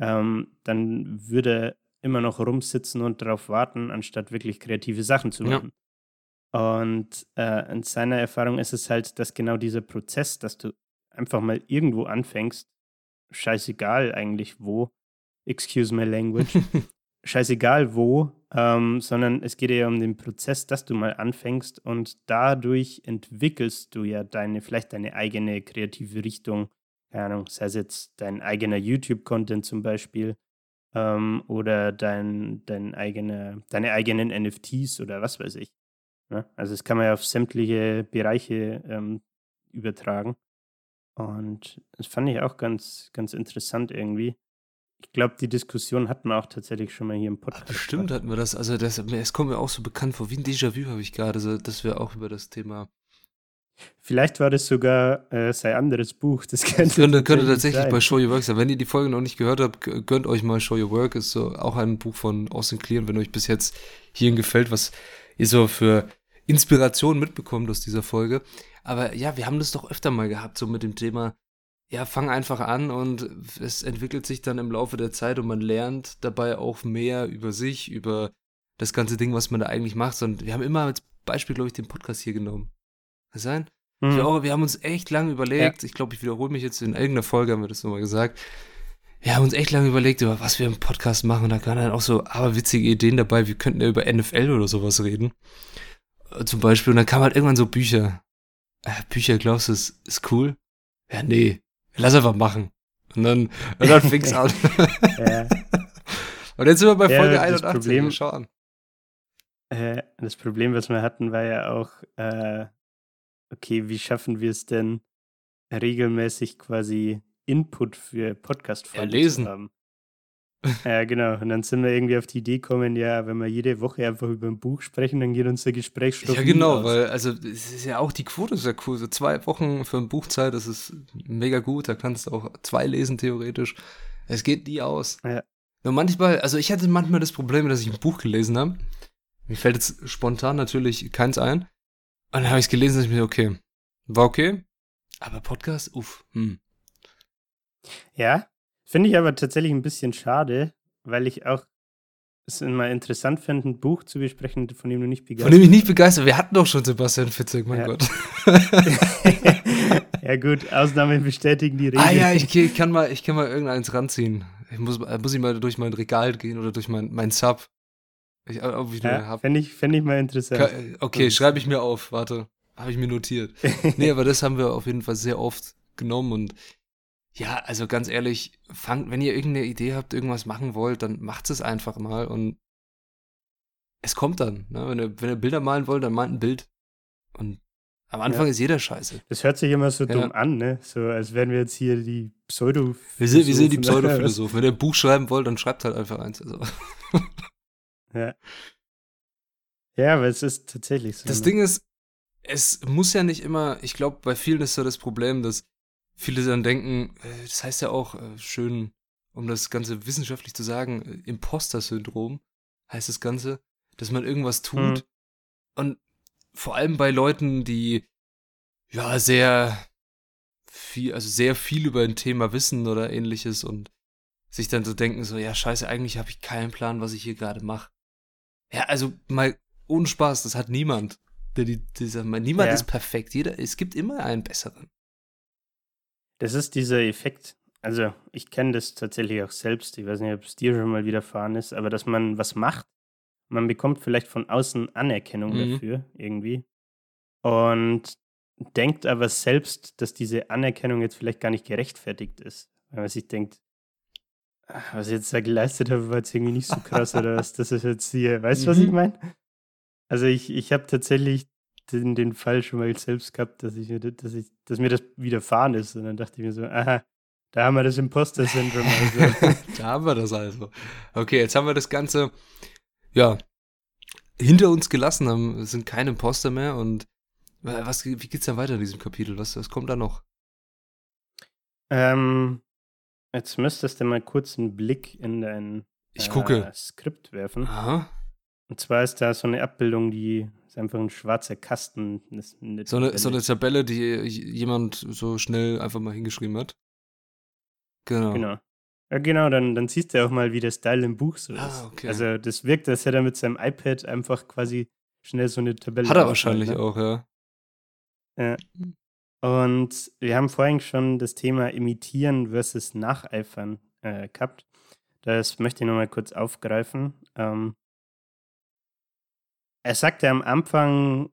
[SPEAKER 1] ähm, dann würde er immer noch rumsitzen und darauf warten, anstatt wirklich kreative Sachen zu machen. Ja. Und äh, in seiner Erfahrung ist es halt, dass genau dieser Prozess, dass du einfach mal irgendwo anfängst, scheißegal eigentlich wo, excuse my language, scheißegal wo, ähm, sondern es geht ja um den Prozess, dass du mal anfängst und dadurch entwickelst du ja deine, vielleicht deine eigene kreative Richtung, keine Ahnung, sei es jetzt dein eigener YouTube-Content zum Beispiel ähm, oder dein, dein eigene, deine eigenen NFTs oder was weiß ich. Ne? Also das kann man ja auf sämtliche Bereiche ähm, übertragen. Und das fand ich auch ganz, ganz interessant irgendwie. Ich glaube, die Diskussion hatten wir auch tatsächlich schon mal hier im Podcast.
[SPEAKER 2] Bestimmt hatten wir das. Also, das, es kommt mir auch so bekannt vor. Wie ein Déjà-vu habe ich gerade, dass wir auch über das Thema.
[SPEAKER 1] Vielleicht war das sogar äh, sein anderes Buch. Das
[SPEAKER 2] könnte, könnte, könnte tatsächlich sein. bei Show Your Work sein. Wenn ihr die Folge noch nicht gehört habt, gönnt euch mal Show Your Work. Ist so auch ein Buch von Austin Kleon, wenn euch bis jetzt hierhin gefällt, was ihr so für Inspiration mitbekommt aus dieser Folge. Aber ja, wir haben das doch öfter mal gehabt, so mit dem Thema ja, fang einfach an und es entwickelt sich dann im Laufe der Zeit und man lernt dabei auch mehr über sich, über das ganze Ding, was man da eigentlich macht. Und wir haben immer als Beispiel, glaube ich, den Podcast hier genommen. Kann das sein? Mhm. Glaube, wir haben uns echt lange überlegt, ja. ich glaube, ich wiederhole mich jetzt in irgendeiner Folge, haben wir das nochmal gesagt. Wir haben uns echt lange überlegt, über was wir im Podcast machen. Und da kamen dann auch so aberwitzige Ideen dabei. Wir könnten ja über NFL oder sowas reden. Äh, zum Beispiel. Und dann kamen halt irgendwann so Bücher. Äh, Bücher, glaubst du, ist, ist cool? Ja, nee. Lass einfach machen. Und dann, und dann fing's an. ja. Und jetzt sind wir bei Folge ja, 81. Problem, Schau an.
[SPEAKER 1] Äh, das Problem, was wir hatten, war ja auch, äh, okay, wie schaffen wir es denn, regelmäßig quasi Input für Podcast-Folgen
[SPEAKER 2] ja, zu haben?
[SPEAKER 1] Ja, genau. Und dann sind wir irgendwie auf die Idee gekommen, ja, wenn wir jede Woche einfach über ein Buch sprechen, dann geht unser Gesprächsstoff.
[SPEAKER 2] Ja, genau, aus. weil, also, es ist ja auch die Quote sehr cool. So zwei Wochen für ein Buchzeit, das ist mega gut. Da kannst du auch zwei lesen, theoretisch. Es geht nie aus.
[SPEAKER 1] Ja.
[SPEAKER 2] Nur manchmal, also ich hatte manchmal das Problem, dass ich ein Buch gelesen habe. Mir fällt jetzt spontan natürlich keins ein. Und dann habe ich es gelesen, dass ich mir, okay, war okay. Aber Podcast, uff, hm.
[SPEAKER 1] Ja, Finde ich aber tatsächlich ein bisschen schade, weil ich auch es immer interessant finde, ein Buch zu besprechen, von dem du nicht begeistert
[SPEAKER 2] Von dem ich nicht begeistert Wir hatten doch schon Sebastian Fitzek, mein
[SPEAKER 1] Ja.
[SPEAKER 2] Gott.
[SPEAKER 1] ja, gut, Ausnahmen bestätigen die Regel.
[SPEAKER 2] ah ja, ich, ich kann mal, ich kann mal irgendeins ranziehen. Ich muss, äh, muss ich mal durch mein Regal gehen oder durch mein, mein Sub. Ich, äh, ob ich
[SPEAKER 1] ja. Fände ich, fänd ich mal interessant.
[SPEAKER 2] Äh, Okay, schreibe ich mir auf. Warte, habe ich mir notiert. Nee, aber das haben wir auf jeden Fall sehr oft genommen und ja, also ganz ehrlich, fangt, wenn ihr irgendeine Idee habt, irgendwas machen wollt, dann macht es einfach mal und es kommt dann. Ne? Wenn, ihr, wenn ihr Bilder malen wollt, dann malt ein Bild. Und am Anfang
[SPEAKER 1] Ja.
[SPEAKER 2] ist jeder scheiße.
[SPEAKER 1] Das hört sich immer so
[SPEAKER 2] Ja.
[SPEAKER 1] dumm an, ne? So, als wären wir jetzt hier die Pseudo.
[SPEAKER 2] Wir sind, wir sind die? Pseudophilosophen. Wenn ihr ein Buch schreiben wollt, dann schreibt halt einfach eins. Also.
[SPEAKER 1] Ja. Ja, aber es ist tatsächlich so.
[SPEAKER 2] Das
[SPEAKER 1] ne?
[SPEAKER 2] Ding ist, es muss ja nicht immer, ich glaube, bei vielen ist so das Problem, dass viele dann denken, äh, das heißt ja auch äh, schön, um das Ganze wissenschaftlich zu sagen, äh, Imposter-Syndrom heißt das Ganze, dass man irgendwas tut
[SPEAKER 1] Mhm.
[SPEAKER 2] und vor allem bei Leuten, die ja sehr viel, also sehr viel über ein Thema wissen oder ähnliches und sich dann so denken, so, ja, scheiße, eigentlich habe ich keinen Plan, was ich hier gerade mache. Ja, also mal ohne Spaß, das hat niemand. Der, die, dieser, niemand
[SPEAKER 1] Ja.
[SPEAKER 2] ist perfekt. Jeder, es gibt immer einen besseren.
[SPEAKER 1] Das ist dieser Effekt. Also, ich kenne das tatsächlich auch selbst. Ich weiß nicht, ob es dir schon mal widerfahren ist, aber dass man was macht, man bekommt vielleicht von außen Anerkennung
[SPEAKER 2] Mhm.
[SPEAKER 1] dafür, irgendwie. Und denkt aber selbst, dass diese Anerkennung jetzt vielleicht gar nicht gerechtfertigt ist. Weil man sich denkt, "Ah, was ich jetzt da geleistet habe, war jetzt irgendwie nicht so krass oder was. Das ist jetzt hier, weißt du, was ich
[SPEAKER 2] Mhm.
[SPEAKER 1] meine? Also, ich, ich habe tatsächlich den, den Fall schon mal selbst gehabt, dass, ich, mir das- dass, ich, dass mir das widerfahren ist. Und dann dachte ich mir so, aha, da haben wir das Imposter-Syndrom. Also.
[SPEAKER 2] da haben wir das also. Okay, jetzt haben wir das Ganze, ja, hinter uns gelassen, haben, sind keine Imposter mehr und was, wie geht's dann weiter in diesem Kapitel? Was, was kommt da noch?
[SPEAKER 1] ähm, jetzt müsstest du mal kurz einen Blick in dein
[SPEAKER 2] Ich gucke.
[SPEAKER 1] äh, Skript werfen.
[SPEAKER 2] Aha.
[SPEAKER 1] Und zwar ist da so eine Abbildung, die ist einfach ein schwarzer Kasten. Eine
[SPEAKER 2] So eine, so
[SPEAKER 1] Tabelle.
[SPEAKER 2] eine Tabelle, die jemand so schnell einfach mal hingeschrieben hat. Genau.
[SPEAKER 1] Genau. Ja, genau, dann, dann siehst du auch mal, wie der Style im Buch so
[SPEAKER 2] Ah,
[SPEAKER 1] ist.
[SPEAKER 2] okay.
[SPEAKER 1] Also, das wirkt, als hätte er mit seinem iPad einfach quasi schnell so eine Tabelle.
[SPEAKER 2] Hat er wahrscheinlich
[SPEAKER 1] ne?
[SPEAKER 2] auch, ja.
[SPEAKER 1] Und wir haben vorhin schon das Thema Imitieren versus Nacheifern äh, gehabt. Das möchte ich nochmal kurz aufgreifen. Ähm, er sagte am Anfang,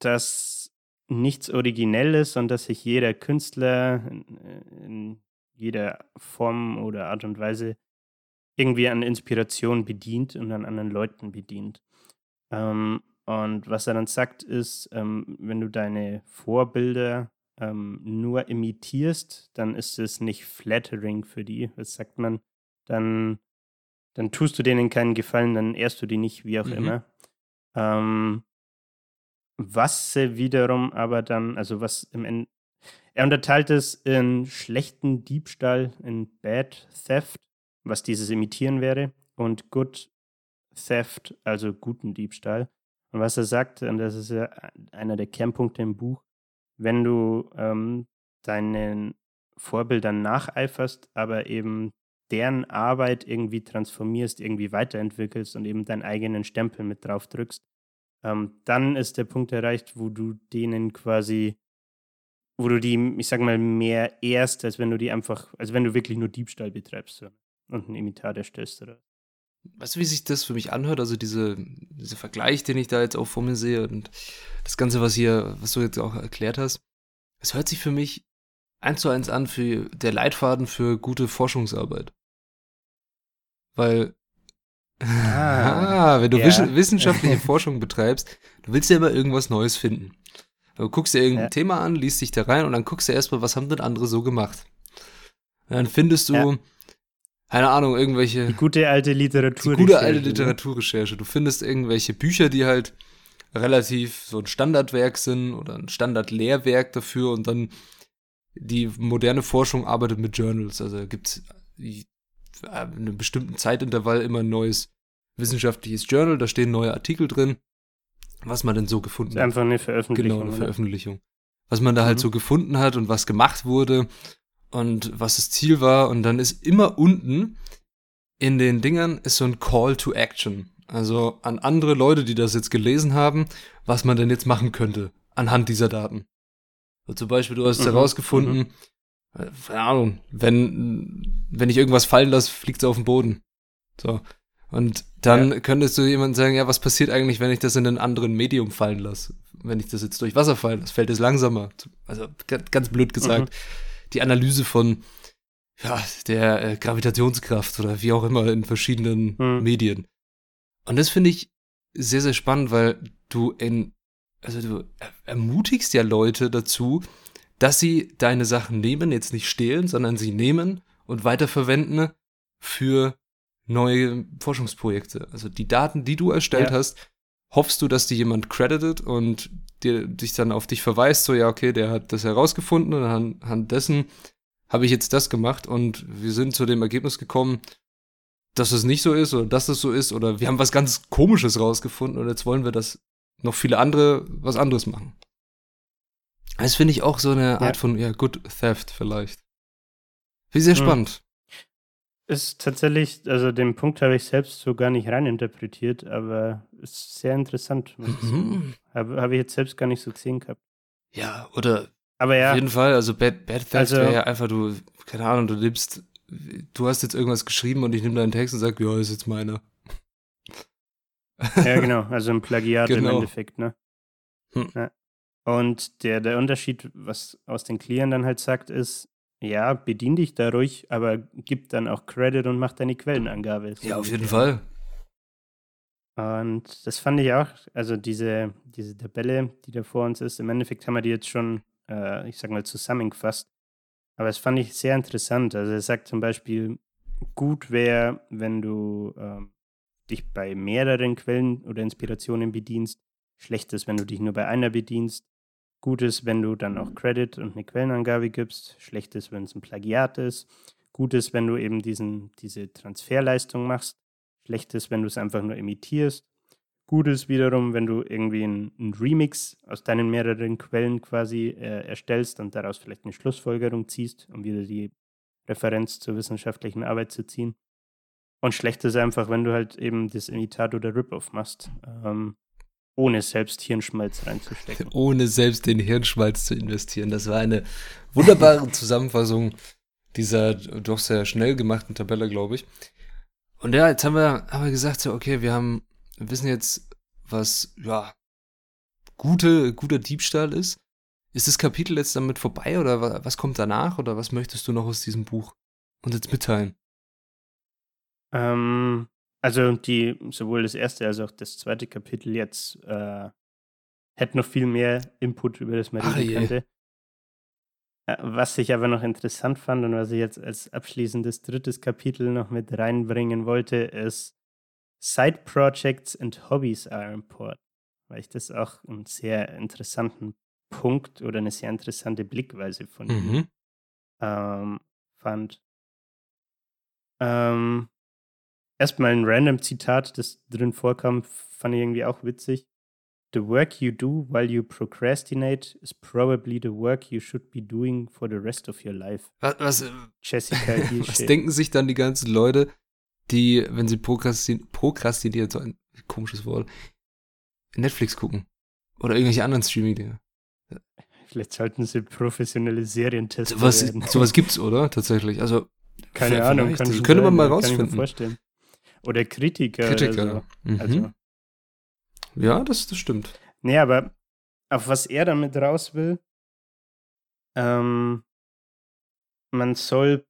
[SPEAKER 1] dass nichts originell ist und dass sich jeder Künstler in, in jeder Form oder Art und Weise irgendwie an Inspiration bedient und an anderen Leuten bedient. Ähm, und was er dann sagt, ist, ähm, wenn du deine Vorbilder ähm, nur imitierst, dann ist es nicht flattering für die. Was sagt man? Dann, dann tust du denen keinen Gefallen, dann ehrst du die nicht, wie auch
[SPEAKER 2] Mhm.
[SPEAKER 1] immer. Ähm, was sie wiederum aber dann, also was im Ende, er unterteilt es in schlechten Diebstahl, in Bad Theft, was dieses Imitieren wäre, und Good Theft, also guten Diebstahl. Und was er sagt, und das ist ja einer der Kernpunkte im Buch, wenn du ähm, deinen Vorbildern nacheiferst, aber eben deren Arbeit irgendwie transformierst, irgendwie weiterentwickelst und eben deinen eigenen Stempel mit drauf drückst, ähm, dann ist der Punkt erreicht, wo du denen quasi, wo du die, ich sag mal, mehr ehrst, als wenn du die einfach, als wenn du wirklich nur Diebstahl betreibst so, und einen Imitat erstellst oder
[SPEAKER 2] Weißt du, wie sich das für mich anhört? Also diese, dieser Vergleich, den ich da jetzt auch vor mir sehe und das Ganze, was hier, was du jetzt auch erklärt hast, es hört sich für mich eins zu eins an für der Leitfaden für gute Forschungsarbeit. Weil,
[SPEAKER 1] Ah,
[SPEAKER 2] ah, wenn du
[SPEAKER 1] ja.
[SPEAKER 2] wiss- wissenschaftliche Forschung betreibst, du willst ja immer irgendwas Neues finden. Du guckst dir irgendein
[SPEAKER 1] Ja.
[SPEAKER 2] Thema an, liest dich da rein und dann guckst du erstmal, was haben denn andere so gemacht. Und dann findest du,
[SPEAKER 1] Ja.
[SPEAKER 2] keine Ahnung, irgendwelche
[SPEAKER 1] Die gute alte
[SPEAKER 2] die
[SPEAKER 1] Literatur.
[SPEAKER 2] gute alte Literaturrecherche. Du findest irgendwelche Bücher, die halt relativ so ein Standardwerk sind oder ein Standardlehrwerk dafür und dann die moderne Forschung arbeitet mit Journals. Also gibt es einem bestimmten Zeitintervall immer ein neues wissenschaftliches Journal, da stehen neue Artikel drin, was man denn so gefunden hat.
[SPEAKER 1] einfach eine Veröffentlichung.
[SPEAKER 2] Genau, eine? Veröffentlichung. Was man da halt
[SPEAKER 1] Mhm.
[SPEAKER 2] so gefunden hat und was gemacht wurde. und was das Ziel war. Und dann ist immer unten in den Dingern ist so ein Call to Action. Also an andere Leute, die das jetzt gelesen haben, was man denn jetzt machen könnte anhand dieser Daten. So, zum Beispiel, du hast mhm. herausgefunden, mhm. Keine Ahnung, wenn, wenn ich irgendwas fallen lasse, fliegt es auf den Boden. So. Und dann ja. könntest du jemand sagen, ja, was passiert eigentlich, wenn ich das in ein anderen Medium fallen lasse? Wenn ich das jetzt durch Wasser fallen lasse, fällt es langsamer. Also ganz blöd gesagt. Mhm. Die Analyse von ja, der äh, Gravitationskraft oder wie auch immer in verschiedenen mhm. Medien. Und das finde ich sehr, sehr spannend, weil du in, also du ermutigst ja Leute dazu, dass sie deine Sachen nehmen, jetzt nicht stehlen, sondern sie nehmen und weiterverwenden für neue Forschungsprojekte. Also die Daten, die du erstellt ja. hast, hoffst du, dass die jemand credited und dir, dich dann auf dich verweist, so ja, okay, der hat das herausgefunden und anhand dessen habe ich jetzt das gemacht und wir sind zu dem Ergebnis gekommen, dass es nicht so ist oder dass es so ist oder wir haben was ganz Komisches rausgefunden und jetzt wollen wir, dass noch viele andere was anderes machen. Das finde ich auch so eine Art ja. von, ja, Good Theft vielleicht. Wie sehr hm. spannend.
[SPEAKER 1] Ist tatsächlich, also den Punkt habe ich selbst so gar nicht reininterpretiert, aber ist sehr interessant. Mhm. Habe hab ich jetzt selbst gar nicht so gesehen gehabt.
[SPEAKER 2] Ja, oder aber ja. Auf jeden Fall, also Bad, Bad Theft also, wäre ja einfach, du, keine Ahnung, du nimmst, du hast jetzt irgendwas geschrieben und ich nehme deinen Text und sag, ja, ist jetzt meiner.
[SPEAKER 1] Ja, genau, also ein Plagiat genau. im Endeffekt, ne? Hm. Ja. Und der, der Unterschied, was aus den Clearen dann halt sagt, ist, ja, bedien dich da ruhig, aber gib dann auch Credit und mach deine Quellenangabe.
[SPEAKER 2] Ja, auf jeden Fall.
[SPEAKER 1] Und das fand ich auch, also diese, diese Tabelle, die da vor uns ist, im Endeffekt haben wir die jetzt schon äh, ich sag mal, zusammengefasst. Aber es fand ich sehr interessant. Also er sagt zum Beispiel, gut wäre, wenn du äh, dich bei mehreren Quellen oder Inspirationen bedienst. Schlecht ist, wenn du dich nur bei einer bedienst. Gut ist, wenn du dann auch Credit und eine Quellenangabe gibst. Schlecht ist, wenn es ein Plagiat ist. Gut ist, wenn du eben diesen, diese Transferleistung machst. Schlecht ist, wenn du es einfach nur imitierst. Gut ist wiederum, wenn du irgendwie einen Remix aus deinen mehreren Quellen quasi äh, erstellst und daraus vielleicht eine Schlussfolgerung ziehst, um wieder die Referenz zur wissenschaftlichen Arbeit zu ziehen. Und schlecht ist einfach, wenn du halt eben das Imitat oder Rip-Off machst, ähm, ohne selbst Hirnschmalz reinzustecken.
[SPEAKER 2] Ohne selbst den Hirnschmalz zu investieren. Das war eine wunderbare Zusammenfassung dieser doch sehr schnell gemachten Tabelle, glaube ich. Und ja, jetzt haben wir aber gesagt, so, okay, wir haben wir wissen jetzt, was, ja, gute, guter Diebstahl ist. Ist das Kapitel jetzt damit vorbei oder was kommt danach oder was möchtest du noch aus diesem Buch uns jetzt mitteilen?
[SPEAKER 1] Ähm, also die, sowohl das erste als auch das zweite Kapitel jetzt äh, hätte noch viel mehr Input, über das man reden könnte. Äh, was ich aber noch interessant fand und was ich jetzt als abschließendes drittes Kapitel noch mit reinbringen wollte, ist, Side Projects and Hobbies are important, weil ich das auch einen sehr interessanten Punkt oder eine sehr interessante Blickweise von mhm. ihm ähm, fand. Ähm, erstmal ein random Zitat, das drin vorkam, fand ich irgendwie auch witzig. The work you do while you procrastinate is probably the work you should be doing for the rest of your life.
[SPEAKER 2] Was, was, äh, Jessica was denken sich dann die ganzen Leute, die, wenn sie prokrastin prokrastiniert, so ein komisches Wort, Netflix gucken. Oder irgendwelche anderen Streaming-Dinge.
[SPEAKER 1] Vielleicht sollten sie professionelle Serientester
[SPEAKER 2] sowas, werden. Sowas gibt's, oder? Tatsächlich. Also,
[SPEAKER 1] keine Ahnung.
[SPEAKER 2] Kann das könnte man mal rausfinden. Kann
[SPEAKER 1] vorstellen. Oder Kritiker.
[SPEAKER 2] Kritiker.
[SPEAKER 1] Oder
[SPEAKER 2] so. mhm. also. Ja, das, das stimmt.
[SPEAKER 1] Nee, aber auf was er damit raus will, ähm, man soll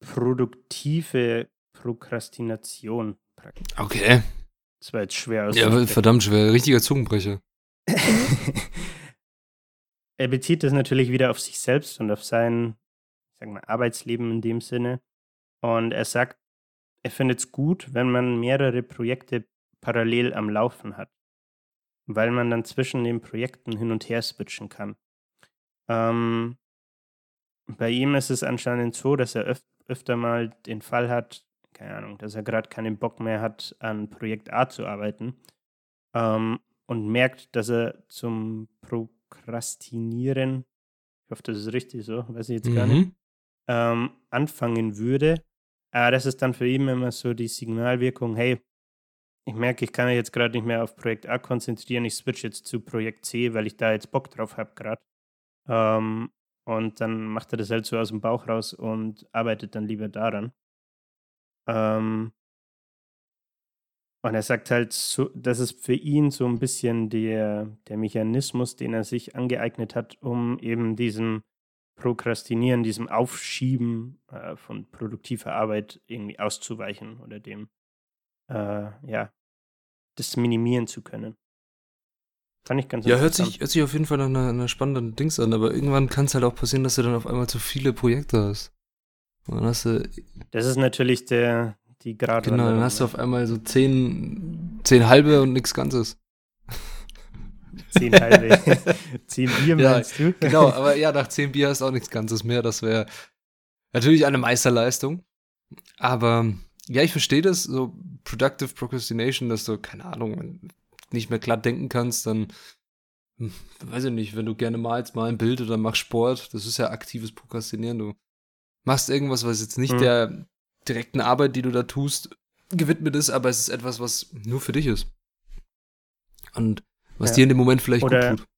[SPEAKER 1] produktive Prokrastination
[SPEAKER 2] praktisch. Okay.
[SPEAKER 1] Das war jetzt schwer
[SPEAKER 2] aus. Ja, verdammt schwer. Richtiger Zungenbrecher.
[SPEAKER 1] er bezieht das natürlich wieder auf sich selbst und auf sein, ich sag mal, Arbeitsleben in dem Sinne. Und er sagt, er findet es gut, wenn man mehrere Projekte parallel am Laufen hat, weil man dann zwischen den Projekten hin und her switchen kann. Ähm, bei ihm ist es anscheinend so, dass er öf öfter mal den Fall hat, keine Ahnung, dass er gerade keinen Bock mehr hat, an Projekt A zu arbeiten ähm, und merkt, dass er zum Prokrastinieren, ich hoffe, das ist richtig so, weiß ich jetzt mhm. gar nicht, ähm, anfangen würde. Aber das ist dann für ihn immer so die Signalwirkung, hey, ich merke, ich kann mich jetzt gerade nicht mehr auf Projekt A konzentrieren, ich switch jetzt zu Projekt C, weil ich da jetzt Bock drauf habe gerade. Ähm, und dann macht er das halt so aus dem Bauch raus und arbeitet dann lieber daran. Ähm, und er sagt halt, so, das ist für ihn so ein bisschen der, der Mechanismus, den er sich angeeignet hat, um eben diesem Prokrastinieren, diesem Aufschieben äh, von produktiver Arbeit irgendwie auszuweichen oder dem, äh, ja, das minimieren zu können.
[SPEAKER 2] Fand ich ganz Ja, hört sich, hört sich auf jeden Fall nach einer, einer spannenden Dings an, aber irgendwann kann es halt auch passieren, dass du dann auf einmal zu viele Projekte hast.
[SPEAKER 1] Und dann hast du. Das ist natürlich der, die gerade.
[SPEAKER 2] Genau, dann hast du auf einmal so zehn, zehn halbe und nichts Ganzes.
[SPEAKER 1] Zehn halbe. zehn Bier meinst
[SPEAKER 2] ja, du? Genau, aber ja, nach zehn Bier hast du auch nichts Ganzes mehr. Das wäre natürlich eine Meisterleistung. Aber ja, ich verstehe das, so Productive Procrastination, dass du, keine Ahnung, nicht mehr glatt denken kannst, dann, hm, weiß ich nicht, wenn du gerne malst, mal ein Bild oder machst Sport, das ist ja aktives Prokrastinieren. Du machst irgendwas, was jetzt nicht mhm. der direkten Arbeit, die du da tust, gewidmet ist, aber es ist etwas, was nur für dich ist. Und was ja. dir in dem Moment vielleicht oder, gut tut.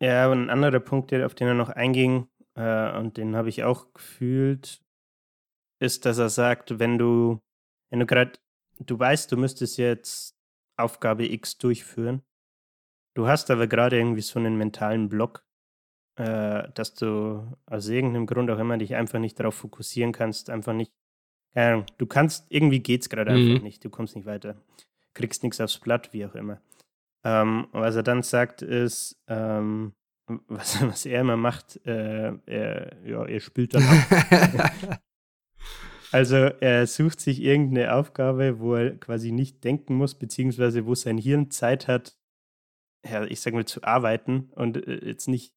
[SPEAKER 1] Ja, und ein anderer Punkt, auf den er noch einging, äh, und den habe ich auch gefühlt, ist, dass er sagt, wenn du, wenn du gerade, du weißt, du müsstest jetzt Aufgabe X durchführen, du hast aber gerade irgendwie so einen mentalen Block, äh, dass du aus irgendeinem Grund auch immer dich einfach nicht darauf fokussieren kannst, einfach nicht, keine Ahnung, du kannst, irgendwie geht's gerade mhm. einfach nicht, du kommst nicht weiter, kriegst nichts aufs Blatt, wie auch immer. Ähm, was er dann sagt, ist, ähm, was, was, er immer macht, äh, er, ja, er spielt dann ab. Also er sucht sich irgendeine Aufgabe, wo er quasi nicht denken muss, beziehungsweise wo sein Hirn Zeit hat, ja, ich sage mal, zu arbeiten und äh, jetzt nicht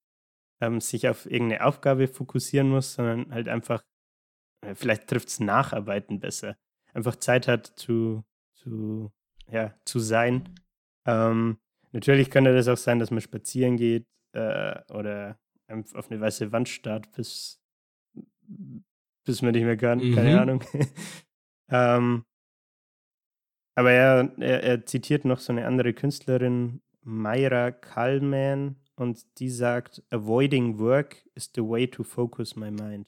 [SPEAKER 1] ähm, sich auf irgendeine Aufgabe fokussieren muss, sondern halt einfach, äh, vielleicht trifft es Nacharbeiten besser. Einfach Zeit hat zu, zu, ja, zu sein. Ähm, natürlich könnte das auch sein, dass man spazieren geht äh, oder auf eine weiße Wand starrt, bis bis man nicht mehr kann, mhm. keine Ahnung. ähm, aber er, er, er, zitiert noch so eine andere Künstlerin, Mayra Kalman, und die sagt, Avoiding work is the way to focus my mind.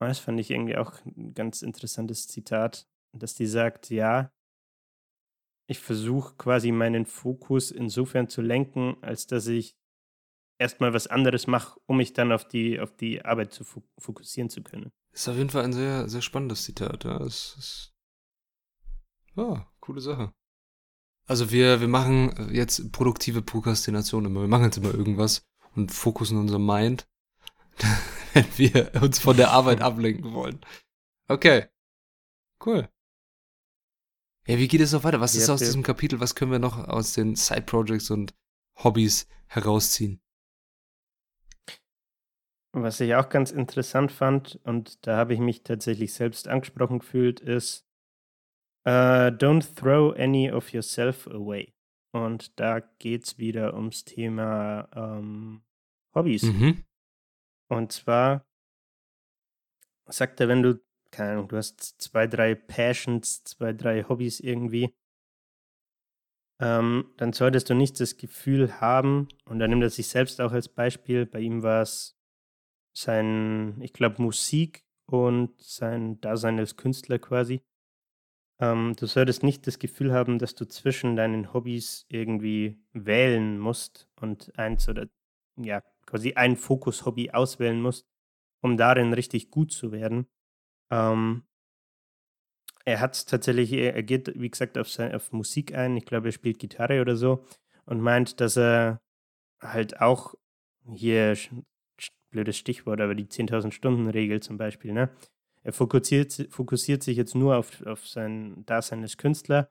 [SPEAKER 1] Das fand ich irgendwie auch ein ganz interessantes Zitat, dass die sagt, ja, ich versuche quasi meinen Fokus insofern zu lenken, als dass ich erstmal was anderes mache, um mich dann auf die, auf die Arbeit zu fokussieren zu können.
[SPEAKER 2] Ist auf jeden Fall ein sehr, sehr spannendes Zitat. Ja, das ist, ja coole Sache. Also wir, wir machen jetzt produktive Prokrastination immer. Wir machen jetzt immer irgendwas und fokussen unser Mind, wenn wir uns von der Arbeit ablenken wollen. Okay. Cool. Ja, wie geht es noch weiter? Was ist aus diesem Kapitel? Was können wir noch aus den Side Projects und Hobbys herausziehen?
[SPEAKER 1] Was ich auch ganz interessant fand, und da habe ich mich tatsächlich selbst angesprochen gefühlt, ist uh, Don't throw any of yourself away. Und da geht es wieder ums Thema ähm, Hobbys. Mhm. Und zwar sagt er, wenn du, keine Ahnung, du hast zwei, drei Passions, zwei, drei Hobbys irgendwie, ähm, dann solltest du nicht das Gefühl haben, und da nimmt er sich selbst auch als Beispiel, bei ihm war es sein, ich glaube, Musik und sein Dasein als Künstler quasi. Ähm, du solltest nicht das Gefühl haben, dass du zwischen deinen Hobbys irgendwie wählen musst und eins oder ja, quasi ein Fokus-Hobby auswählen musst, um darin richtig gut zu werden. Ähm, er hat tatsächlich, er geht, wie gesagt, auf, sein, auf Musik ein. Ich glaube, er spielt Gitarre oder so und meint, dass er halt auch hier blödes Stichwort, aber die 10.000 Stunden Regel zum Beispiel, ne? Er fokussiert, fokussiert sich jetzt nur auf, auf sein Dasein als Künstler,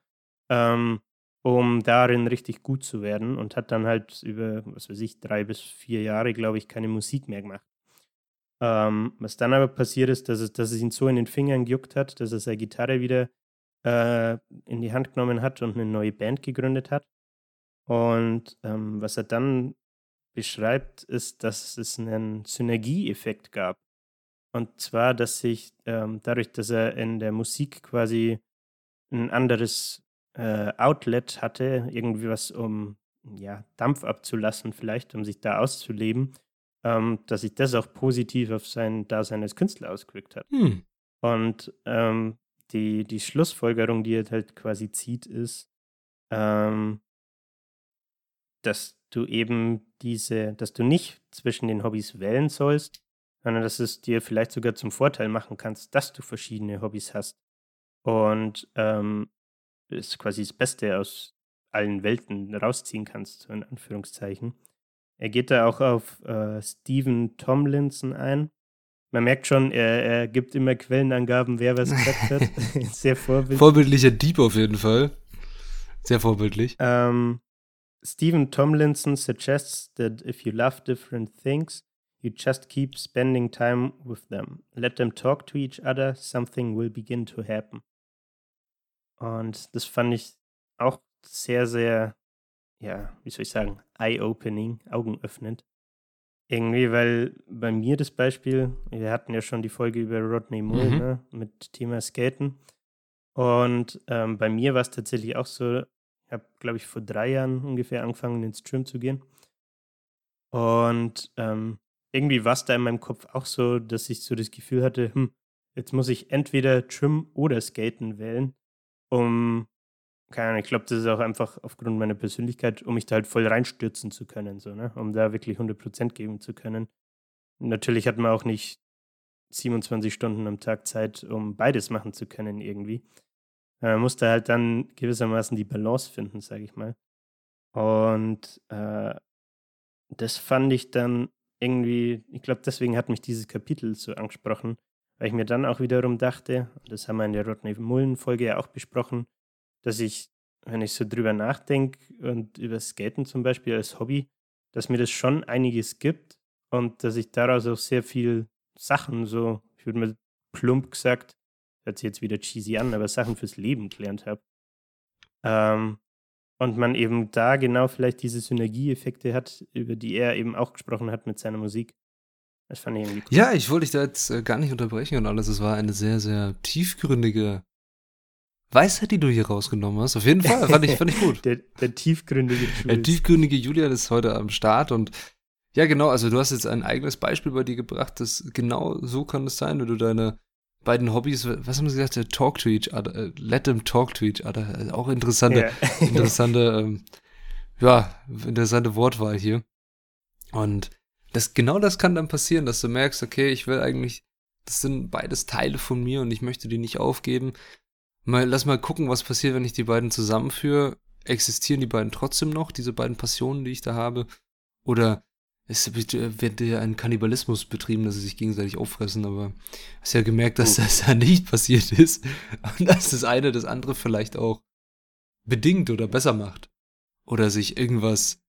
[SPEAKER 1] ähm, um darin richtig gut zu werden und hat dann halt über, was weiß ich, drei bis vier Jahre, glaube ich, keine Musik mehr gemacht. Ähm, was dann aber passiert ist, dass es, dass es ihn so in den Fingern gejuckt hat, dass er seine Gitarre wieder äh, in die Hand genommen hat und eine neue Band gegründet hat. Und ähm, was er dann beschreibt, ist, dass es einen Synergieeffekt gab. Und zwar, dass sich ähm, dadurch, dass er in der Musik quasi ein anderes äh, Outlet hatte, irgendwie was, um ja, Dampf abzulassen, vielleicht, um sich da auszuleben, ähm, dass sich das auch positiv auf sein Dasein als Künstler ausgewirkt hat.
[SPEAKER 2] Hm.
[SPEAKER 1] Und ähm, die, die Schlussfolgerung, die er halt quasi zieht, ist, ähm, dass du eben diese, dass du nicht zwischen den Hobbys wählen sollst, sondern dass es dir vielleicht sogar zum Vorteil machen kannst, dass du verschiedene Hobbys hast. Und ähm, ist quasi das Beste aus allen Welten rausziehen kannst, so in Anführungszeichen. Er geht da auch auf äh, Stephen Tomlinson ein. Man merkt schon, er, er, gibt immer Quellenangaben, wer was gesagt hat. Sehr vorbildlich.
[SPEAKER 2] Vorbildlicher Dieb auf jeden Fall. Sehr vorbildlich.
[SPEAKER 1] Ähm, Stephen Tomlinson suggests that if you love different things, you just keep spending time with them. Let them talk to each other, something will begin to happen. Und das fand ich auch sehr, sehr, ja, wie soll ich sagen, eye-opening, augenöffnend. Irgendwie, weil bei mir das Beispiel, wir hatten ja schon die Folge über Rodney Moore mhm. ne, mit Thema Skaten. Und ähm, bei mir war es tatsächlich auch so, ich habe, glaube ich, vor drei Jahren ungefähr angefangen, ins Trim zu gehen. Und ähm, irgendwie war es da in meinem Kopf auch so, dass ich so das Gefühl hatte, hm, jetzt muss ich entweder Trim oder Skaten wählen, um keine Ahnung, ich glaube, das ist auch einfach aufgrund meiner Persönlichkeit, um mich da halt voll reinstürzen zu können, so, ne? Um da wirklich 100% geben zu können. Natürlich hat man auch nicht 27 Stunden am Tag Zeit, um beides machen zu können irgendwie. Man musste halt dann gewissermaßen die Balance finden, sage ich mal. Und äh, das fand ich dann irgendwie, ich glaube, deswegen hat mich dieses Kapitel so angesprochen, weil ich mir dann auch wiederum dachte, das haben wir in der Rodney Mullen-Folge ja auch besprochen, dass ich, wenn ich so drüber nachdenke und über Skaten zum Beispiel als Hobby, dass mir das schon einiges gibt und dass ich daraus auch sehr viel Sachen so, ich würde mal plump gesagt, hört sich jetzt wieder cheesy an, aber Sachen fürs Leben gelernt habe. Ähm, und man eben da genau vielleicht diese Synergieeffekte hat, über die er eben auch gesprochen hat mit seiner Musik. Das fand ich irgendwie
[SPEAKER 2] cool. Ja, ich wollte dich da jetzt äh, gar nicht unterbrechen und alles. Es war eine sehr, sehr tiefgründige Weisheit, die du hier rausgenommen hast. Auf jeden Fall, fand ich, fand ich gut.
[SPEAKER 1] der, der tiefgründige
[SPEAKER 2] Julian. Der tiefgründige Julian ist heute am Start und ja, genau, also du hast jetzt ein eigenes Beispiel bei dir gebracht, das genau so kann es sein, wenn du deine beiden Hobbys, was haben sie gesagt, talk to each other, äh, let them talk to each other. Also auch interessante, yeah. interessante, ähm, ja, interessante Wortwahl hier. Und das, genau das kann dann passieren, dass du merkst, okay, ich will eigentlich, das sind beides Teile von mir und ich möchte die nicht aufgeben. Mal, lass mal gucken, was passiert, wenn ich die beiden zusammenführe. Existieren die beiden trotzdem noch, diese beiden Passionen, die ich da habe? Oder es wird ja ein Kannibalismus betrieben, dass sie sich gegenseitig auffressen, aber hast ja gemerkt, dass oh. das ja nicht passiert ist und dass das eine das andere vielleicht auch bedingt oder besser macht oder sich irgendwas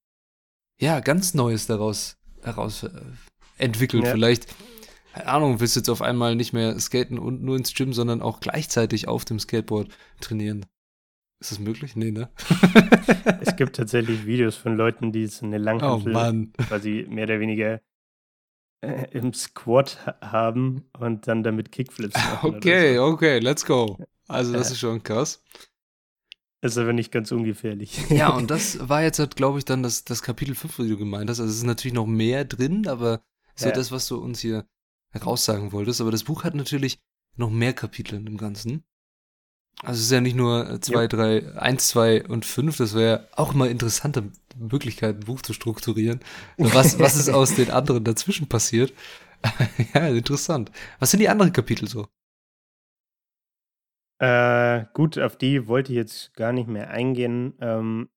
[SPEAKER 2] ja ganz Neues daraus heraus äh, entwickelt. Ja. Vielleicht keine Ahnung, willst du jetzt auf einmal nicht mehr skaten und nur ins Gym, sondern auch gleichzeitig auf dem Skateboard trainieren. Ist das möglich? Nee, ne?
[SPEAKER 1] es gibt tatsächlich Videos von Leuten, die so eine Langhantel oh, quasi mehr oder weniger äh, im Squat haben und dann damit Kickflips
[SPEAKER 2] machen. Okay, so. okay, let's go. Also das ist schon krass.
[SPEAKER 1] Ist aber nicht ganz ungefährlich.
[SPEAKER 2] Ja, und das war jetzt halt, glaube ich, dann das, das Kapitel 5, wie du gemeint hast. Also es ist natürlich noch mehr drin, aber so ja. das, was du uns hier heraussagen wolltest. Aber das Buch hat natürlich noch mehr Kapitel in dem Ganzen. Also es ist ja nicht nur 2, 3, 1, 2 und 5, das wäre auch mal interessante Möglichkeit, ein Buch zu strukturieren. Was, was ist aus den anderen dazwischen passiert? ja, interessant. Was sind die anderen Kapitel so?
[SPEAKER 1] Äh, gut, auf die wollte ich jetzt gar nicht mehr eingehen. Ähm,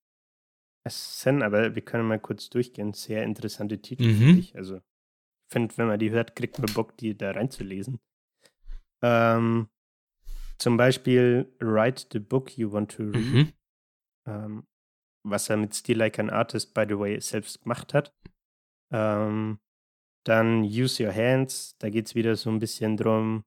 [SPEAKER 1] es sind aber, wir können mal kurz durchgehen, sehr interessante Titel, mhm. finde ich. Also, finde, wenn man die hört, kriegt man Bock, die da reinzulesen. Ähm, zum Beispiel Write the Book You Want to Read, mhm. ähm, was er mit Still Like an Artist, by the way, selbst gemacht hat. Ähm, dann Use Your Hands, da geht es wieder so ein bisschen drum,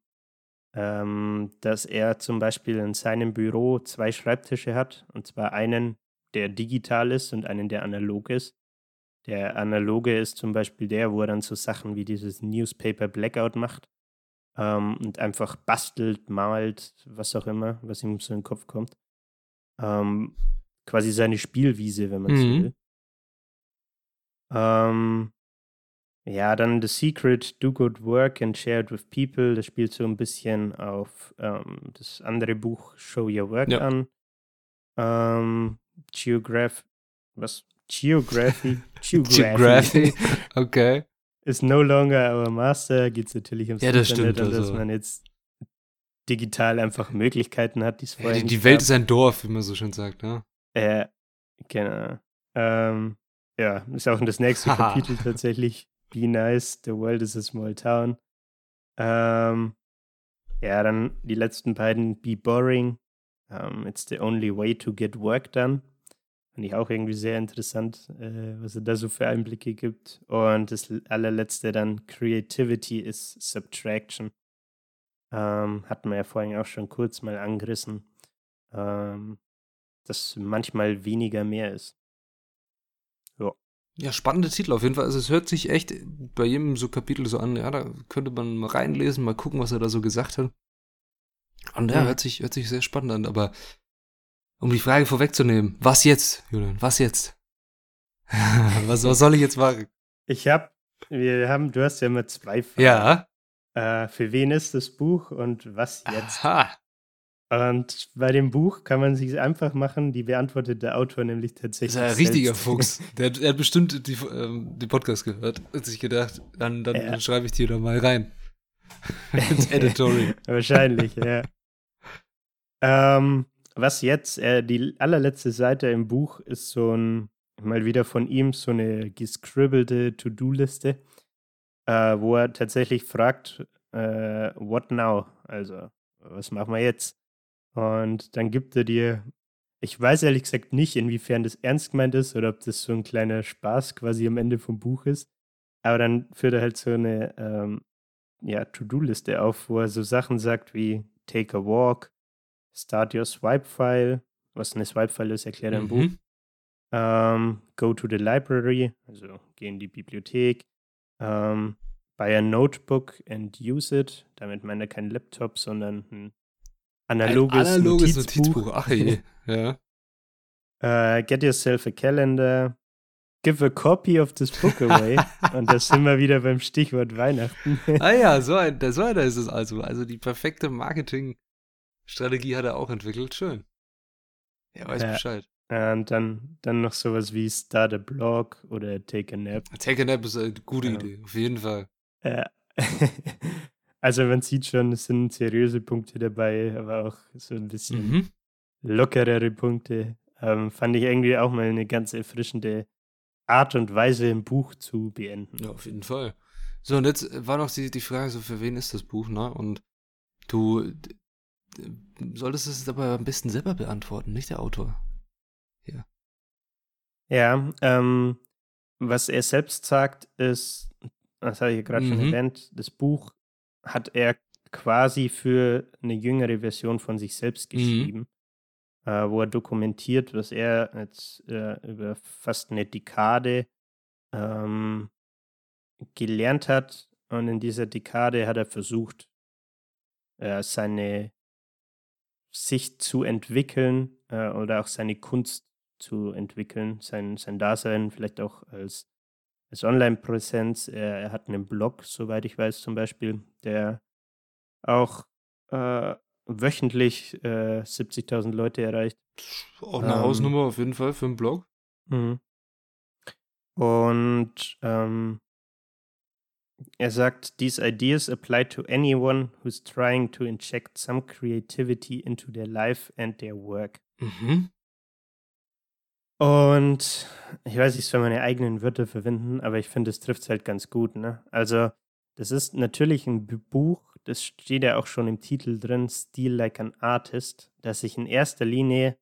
[SPEAKER 1] ähm, dass er zum Beispiel in seinem Büro zwei Schreibtische hat, und zwar einen, der digital ist und einen, der analog ist. Der analoge ist zum Beispiel der, wo er dann so Sachen wie dieses Newspaper Blackout macht ähm, und einfach bastelt, malt, was auch immer, was ihm so in den Kopf kommt. Ähm, quasi seine Spielwiese, wenn man mhm. so will. Ähm, ja, dann The Secret, Do Good Work and Share It with People. Das spielt so ein bisschen auf ähm, das andere Buch Show Your Work ja. an. Ähm, Geograph, was? Geography.
[SPEAKER 2] Geography. Geography. okay.
[SPEAKER 1] Is no longer our master. Geht es natürlich ums
[SPEAKER 2] ja, das Internet
[SPEAKER 1] stimmt, also. dass man jetzt digital einfach Möglichkeiten hat, die es
[SPEAKER 2] vorher ja, Die, die Welt ist ein Dorf, wie man so schön sagt, ne?
[SPEAKER 1] Ja, genau. Ähm, ja, ist auch das nächste Kapitel tatsächlich. Be nice, the world is a small town. Ähm, ja, dann die letzten beiden, Be boring. Um, ähm, it's the only way to get work done. Finde ich auch irgendwie sehr interessant, äh, was er da so für Einblicke gibt. Und das allerletzte dann, Creativity is Subtraction. Ähm, hatten wir ja vorhin auch schon kurz mal angerissen, ähm, dass manchmal weniger mehr ist.
[SPEAKER 2] Ja. Ja, spannende Titel auf jeden Fall. Also es hört sich echt bei jedem so Kapitel so an, ja, da könnte man mal reinlesen, mal gucken, was er da so gesagt hat. Und ja, ja. hört sich, hört sich sehr spannend an, aber um die Frage vorwegzunehmen, was jetzt, Julian, was jetzt? was, was soll ich jetzt machen?
[SPEAKER 1] Ich hab, wir haben, du hast ja immer zwei
[SPEAKER 2] Fragen. Ja.
[SPEAKER 1] Äh, für wen ist das Buch und was jetzt? Aha. Und bei dem Buch kann man sich einfach machen, die beantwortet der Autor nämlich tatsächlich.
[SPEAKER 2] Das ist ein richtiger Fuchs. Der, der, hat bestimmt die, ähm, die Podcast gehört und sich gedacht, dann, dann, ja. dann schreibe ich die da mal rein. Ins Editorial.
[SPEAKER 1] Wahrscheinlich, ja. Ähm, was jetzt, äh, die allerletzte Seite im Buch ist so ein, mal wieder von ihm, so eine gescribbelte To-Do-Liste, äh, wo er tatsächlich fragt, äh, what now? Also, was machen wir jetzt? Und dann gibt er dir, ich weiß ehrlich gesagt nicht, inwiefern das ernst gemeint ist oder ob das so ein kleiner Spaß quasi am Ende vom Buch ist. Aber dann führt er halt so eine ähm, ja, To-Do-Liste auf, wo er so Sachen sagt wie Take a walk, Start your Swipe File. Was eine Swipe File ist, erklärt er im mhm. Buch. Ähm, go to the library, also geh in die Bibliothek. Ähm, buy a notebook and use it. Damit meint er kein Laptop, sondern ein analoges,
[SPEAKER 2] Ein analoges Notizbuch. Notizbuch. Ach je, ja.
[SPEAKER 1] Uh, get yourself a calendar. Give a copy of this book away. Und da sind wir wieder beim Stichwort Weihnachten.
[SPEAKER 2] ah ja, so, ein, so einer ist es also. Also die perfekte Marketingstrategie hat er auch entwickelt. Schön. Er weiß ja. Bescheid.
[SPEAKER 1] Und dann, dann noch sowas wie Start a Blog oder Take a Nap.
[SPEAKER 2] Take a Nap ist eine gute ja. Idee, auf jeden Fall.
[SPEAKER 1] Ja. Also man sieht schon, es sind seriöse Punkte dabei, aber auch so ein bisschen mhm. lockerere Punkte. Ähm, fand ich irgendwie auch mal eine ganz erfrischende Art und Weise im Buch zu beenden.
[SPEAKER 2] Ja, auf jeden Fall. So, und jetzt war noch die, die Frage, so für wen ist das Buch, ne? Und du solltest es aber am besten selber beantworten, nicht der Autor. Ja.
[SPEAKER 1] Ja, ähm, was er selbst sagt, ist, das habe ich gerade mhm. schon erwähnt, das Buch hat er quasi für eine jüngere Version von sich selbst mhm. geschrieben, mhm. äh, wo er dokumentiert, was er jetzt äh, über fast eine Dekade ähm, gelernt hat. Und in dieser Dekade hat er versucht, äh, seine Sicht zu entwickeln äh, oder auch seine Kunst zu entwickeln, sein, sein Dasein vielleicht auch als als Online-Präsenz. Er, er, hat einen Blog, soweit ich weiß, zum Beispiel, der auch äh, wöchentlich äh, 70.000 Leute erreicht.
[SPEAKER 2] Auch eine ähm, Hausnummer auf jeden Fall für einen Blog.
[SPEAKER 1] Mhm. Und ähm, er sagt, these ideas apply to anyone who's trying to inject some creativity into their life and their work.
[SPEAKER 2] Mhm.
[SPEAKER 1] Und ich weiß, ich soll meine eigenen Wörter verwenden, aber ich finde, es trifft es halt ganz gut. Ne? Also, das ist natürlich ein Buch, das steht ja auch schon im Titel drin, Steel Like an Artist, das sich in erster Linie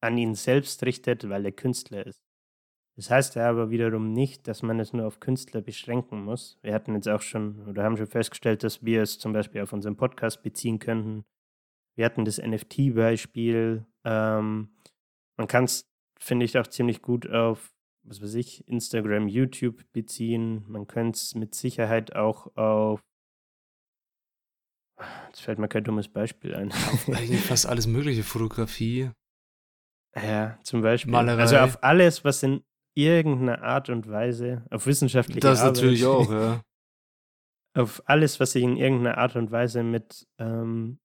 [SPEAKER 1] an ihn selbst richtet, weil er Künstler ist. Das heißt ja aber wiederum nicht, dass man es nur auf Künstler beschränken muss. Wir hatten jetzt auch schon oder haben schon festgestellt, dass wir es zum Beispiel auf unseren Podcast beziehen könnten. Wir hatten das NFT-Beispiel. Ähm, man kann es finde ich auch ziemlich gut auf was weiß ich, Instagram, YouTube beziehen. Man könnte es mit Sicherheit auch auf Jetzt fällt mir kein dummes Beispiel ein.
[SPEAKER 2] Auf eigentlich fast alles mögliche, Fotografie.
[SPEAKER 1] Ja, zum Beispiel.
[SPEAKER 2] Malerei.
[SPEAKER 1] Also auf alles, was in irgendeiner Art und Weise, auf wissenschaftliche
[SPEAKER 2] Das
[SPEAKER 1] Arbeit,
[SPEAKER 2] natürlich auch, ja.
[SPEAKER 1] auf alles, was sich in irgendeiner Art und Weise mit ähm,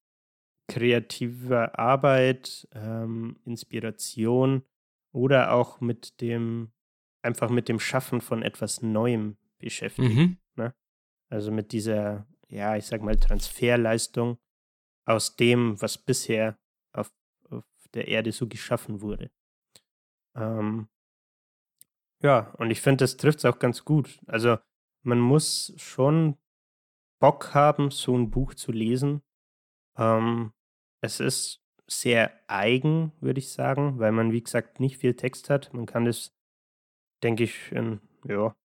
[SPEAKER 1] kreativer Arbeit, ähm, Inspiration oder auch mit dem, einfach mit dem Schaffen von etwas Neuem beschäftigt.
[SPEAKER 2] Mhm.
[SPEAKER 1] Also mit dieser, ja, ich sag mal, Transferleistung aus dem, was bisher auf, auf der Erde so geschaffen wurde. Ähm, ja, und ich finde, das trifft es auch ganz gut. Also man muss schon Bock haben, so ein Buch zu lesen. Ähm, es ist sehr eigen, würde ich sagen, weil man, wie gesagt, nicht viel Text hat. Man kann das, denke ich, in ja,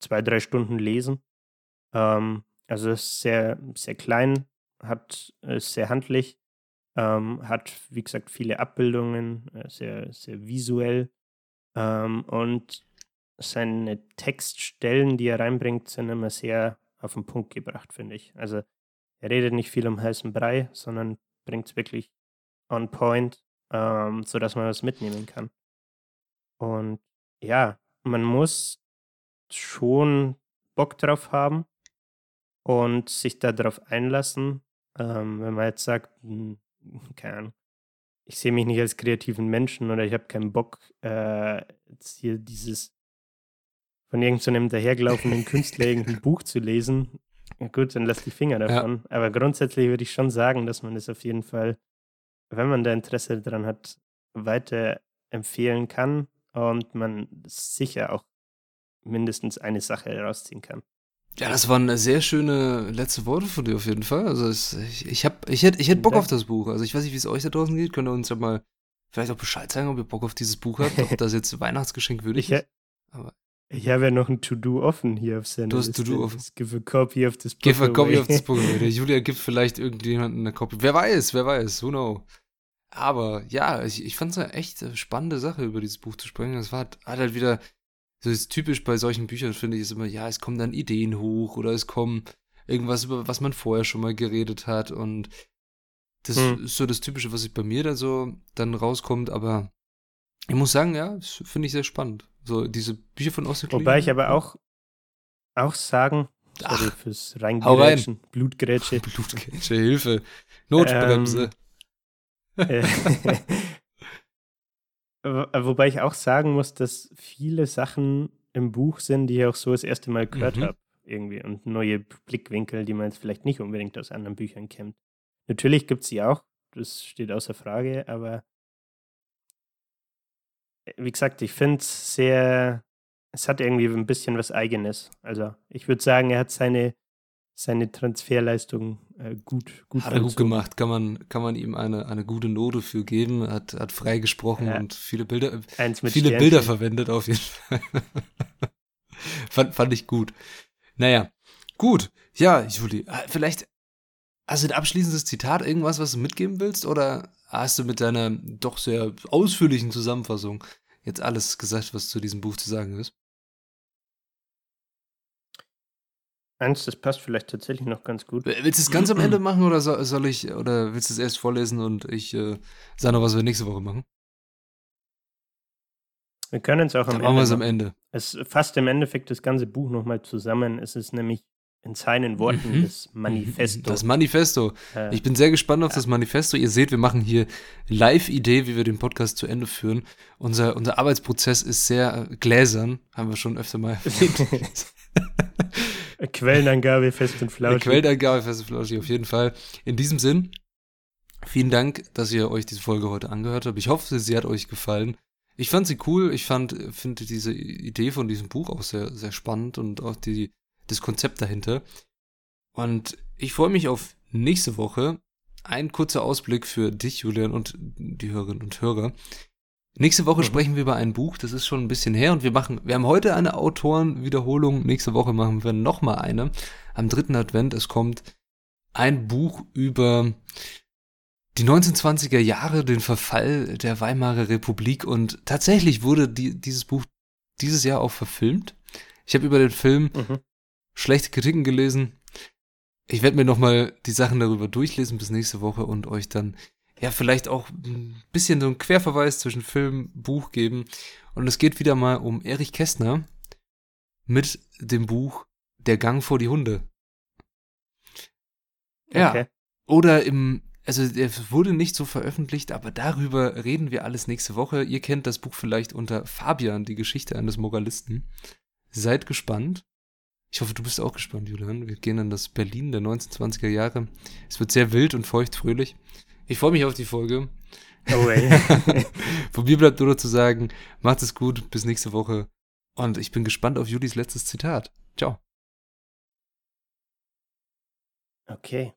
[SPEAKER 1] zwei, drei Stunden lesen. Ähm, also es ist sehr, sehr klein, hat, ist sehr handlich, ähm, hat, wie gesagt, viele Abbildungen, äh, sehr, sehr visuell. Ähm, und seine Textstellen, die er reinbringt, sind immer sehr auf den Punkt gebracht, finde ich. Also er redet nicht viel um heißen Brei, sondern bringt es wirklich on point, ähm, sodass man was mitnehmen kann. Und ja, man muss schon Bock drauf haben und sich darauf einlassen. Ähm, wenn man jetzt sagt, hm, keine Ahnung, ich sehe mich nicht als kreativen Menschen oder ich habe keinen Bock, äh, jetzt hier dieses von irgendeinem dahergelaufenen Künstler irgendein Buch zu lesen, ja gut, dann lass die Finger davon. Ja. Aber grundsätzlich würde ich schon sagen, dass man es auf jeden Fall, wenn man da Interesse daran hat, weiter empfehlen kann und man sicher auch mindestens eine Sache herausziehen kann.
[SPEAKER 2] Ja, das waren sehr schöne letzte Worte von dir auf jeden Fall. Also es, ich, ich, hab, ich hätte ich hätt Bock auf das Buch. Also ich weiß nicht, wie es euch da draußen geht. Könnt ihr uns ja mal vielleicht auch Bescheid sagen, ob ihr Bock auf dieses Buch habt, ob das jetzt Weihnachtsgeschenk würdig
[SPEAKER 1] ist. Aber ich habe ja noch ein To-Do offen hier auf Sender.
[SPEAKER 2] Du hast To-Do offen.
[SPEAKER 1] Give a copy of this book
[SPEAKER 2] Give a copy of this book away. Der Julia gibt vielleicht irgendjemandem eine Copy. Wer weiß, wer weiß, who know. Aber ja, ich, ich fand es eine echt spannende Sache, über dieses Buch zu sprechen. Es war hat halt wieder, so ist typisch bei solchen Büchern, finde ich, ist immer, ja, es kommen dann Ideen hoch oder es kommen irgendwas, über was man vorher schon mal geredet hat. Und das hm. ist so das Typische, was sich bei mir da so dann rauskommt. Aber ich muss sagen, ja, das finde ich sehr spannend. So diese Bücher von Austin
[SPEAKER 1] Wobei ich aber auch, auch sagen, sorry
[SPEAKER 2] Ach,
[SPEAKER 1] fürs Reingrätschen,
[SPEAKER 2] rein.
[SPEAKER 1] Blutgrätsche.
[SPEAKER 2] Blutgrätsche, Hilfe. Notbremse.
[SPEAKER 1] Ähm, äh, wobei ich auch sagen muss, dass viele Sachen im Buch sind, die ich auch so das erste Mal gehört
[SPEAKER 2] Mhm.
[SPEAKER 1] habe. Irgendwie. Und neue Blickwinkel, die man jetzt vielleicht nicht unbedingt aus anderen Büchern kennt. Natürlich gibt es sie auch, das steht außer Frage, aber wie gesagt, ich finde es sehr, es hat irgendwie ein bisschen was Eigenes. Also ich würde sagen, er hat seine, seine Transferleistung äh, gut, gut
[SPEAKER 2] Hat er gut gemacht, kann man, kann man ihm eine, eine gute Note für geben, hat, hat frei gesprochen
[SPEAKER 1] Ja.
[SPEAKER 2] und viele Bilder, viele
[SPEAKER 1] Sternchen.
[SPEAKER 2] Bilder verwendet auf jeden Fall. fand, fand ich gut. Naja, gut. Ja, Juli, äh, vielleicht hast du ein abschließendes Zitat, irgendwas, was du mitgeben willst? Oder hast du mit deiner doch sehr ausführlichen Zusammenfassung jetzt alles gesagt, was zu diesem Buch zu sagen ist?
[SPEAKER 1] Eins, das passt vielleicht tatsächlich noch ganz gut.
[SPEAKER 2] Willst du es ganz am Ende machen oder soll, ich, oder willst du es erst vorlesen und ich äh, sage noch, was wir nächste Woche machen?
[SPEAKER 1] Wir können es auch am
[SPEAKER 2] Dann machen wir es
[SPEAKER 1] Ende.
[SPEAKER 2] am. Ende.
[SPEAKER 1] Es fasst im Endeffekt das ganze Buch nochmal zusammen. Es ist nämlich in seinen Worten
[SPEAKER 2] Mhm.
[SPEAKER 1] das Manifesto.
[SPEAKER 2] Das Manifesto.
[SPEAKER 1] Äh,
[SPEAKER 2] Ich bin sehr gespannt auf
[SPEAKER 1] Ja.
[SPEAKER 2] das Manifesto. Ihr seht, wir machen hier Live-Idee, wie wir den Podcast zu Ende führen. Unser, unser Arbeitsprozess ist sehr äh, gläsern, haben wir schon öfter mal erwähnt.
[SPEAKER 1] Quellenangabe fest und
[SPEAKER 2] Eine
[SPEAKER 1] flauschig.
[SPEAKER 2] Quellenangabe, feste Flauschi, auf jeden Fall. In diesem Sinn, vielen Dank, dass ihr euch diese Folge heute angehört habt. Ich hoffe, sie hat euch gefallen. Ich fand sie cool. Ich fand, finde diese Idee von diesem Buch auch sehr, sehr spannend und auch die, das Konzept dahinter. Und ich freue mich auf nächste Woche. Ein kurzer Ausblick für dich, Julian, und die Hörerinnen und Hörer. Nächste Woche
[SPEAKER 1] Mhm.
[SPEAKER 2] sprechen wir über ein Buch, das ist schon ein bisschen her und wir machen, wir haben heute eine Autorenwiederholung, nächste Woche machen wir nochmal eine. Am dritten Advent, es kommt ein Buch über die 1920er Jahre, den Verfall der Weimarer Republik und tatsächlich wurde die, dieses Buch dieses Jahr auch verfilmt. Ich habe über den Film mhm. Schlechte Kritiken gelesen. Ich werde mir nochmal die Sachen darüber durchlesen bis nächste Woche und euch dann ja vielleicht auch ein bisschen so einen Querverweis zwischen Film, Buch geben. Und es geht wieder mal um Erich Kästner mit dem Buch Der Gang vor die Hunde. Ja. Okay. Oder im, also der wurde nicht so veröffentlicht, aber darüber reden wir alles nächste Woche. Ihr kennt das Buch vielleicht unter Fabian, die Geschichte eines Moralisten. Seid gespannt. Ich hoffe, du bist auch gespannt, Julian. Wir gehen an das Berlin der 1920er Jahre. Es wird sehr wild und feucht fröhlich. Ich freue mich auf die Folge. Oh. Von mir bleibt nur noch zu sagen, macht es gut, bis nächste Woche. Und ich bin gespannt auf Julis letztes Zitat. Ciao.
[SPEAKER 1] Okay.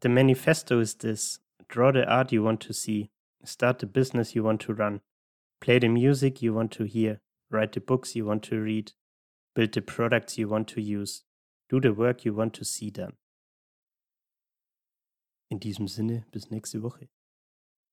[SPEAKER 1] The manifesto is this draw the art you want to see, start the business you want to run, play the music you want to hear, write the books you want to read, build the products you want to use, do the work you want to see done. In diesem Sinne, bis nächste Woche.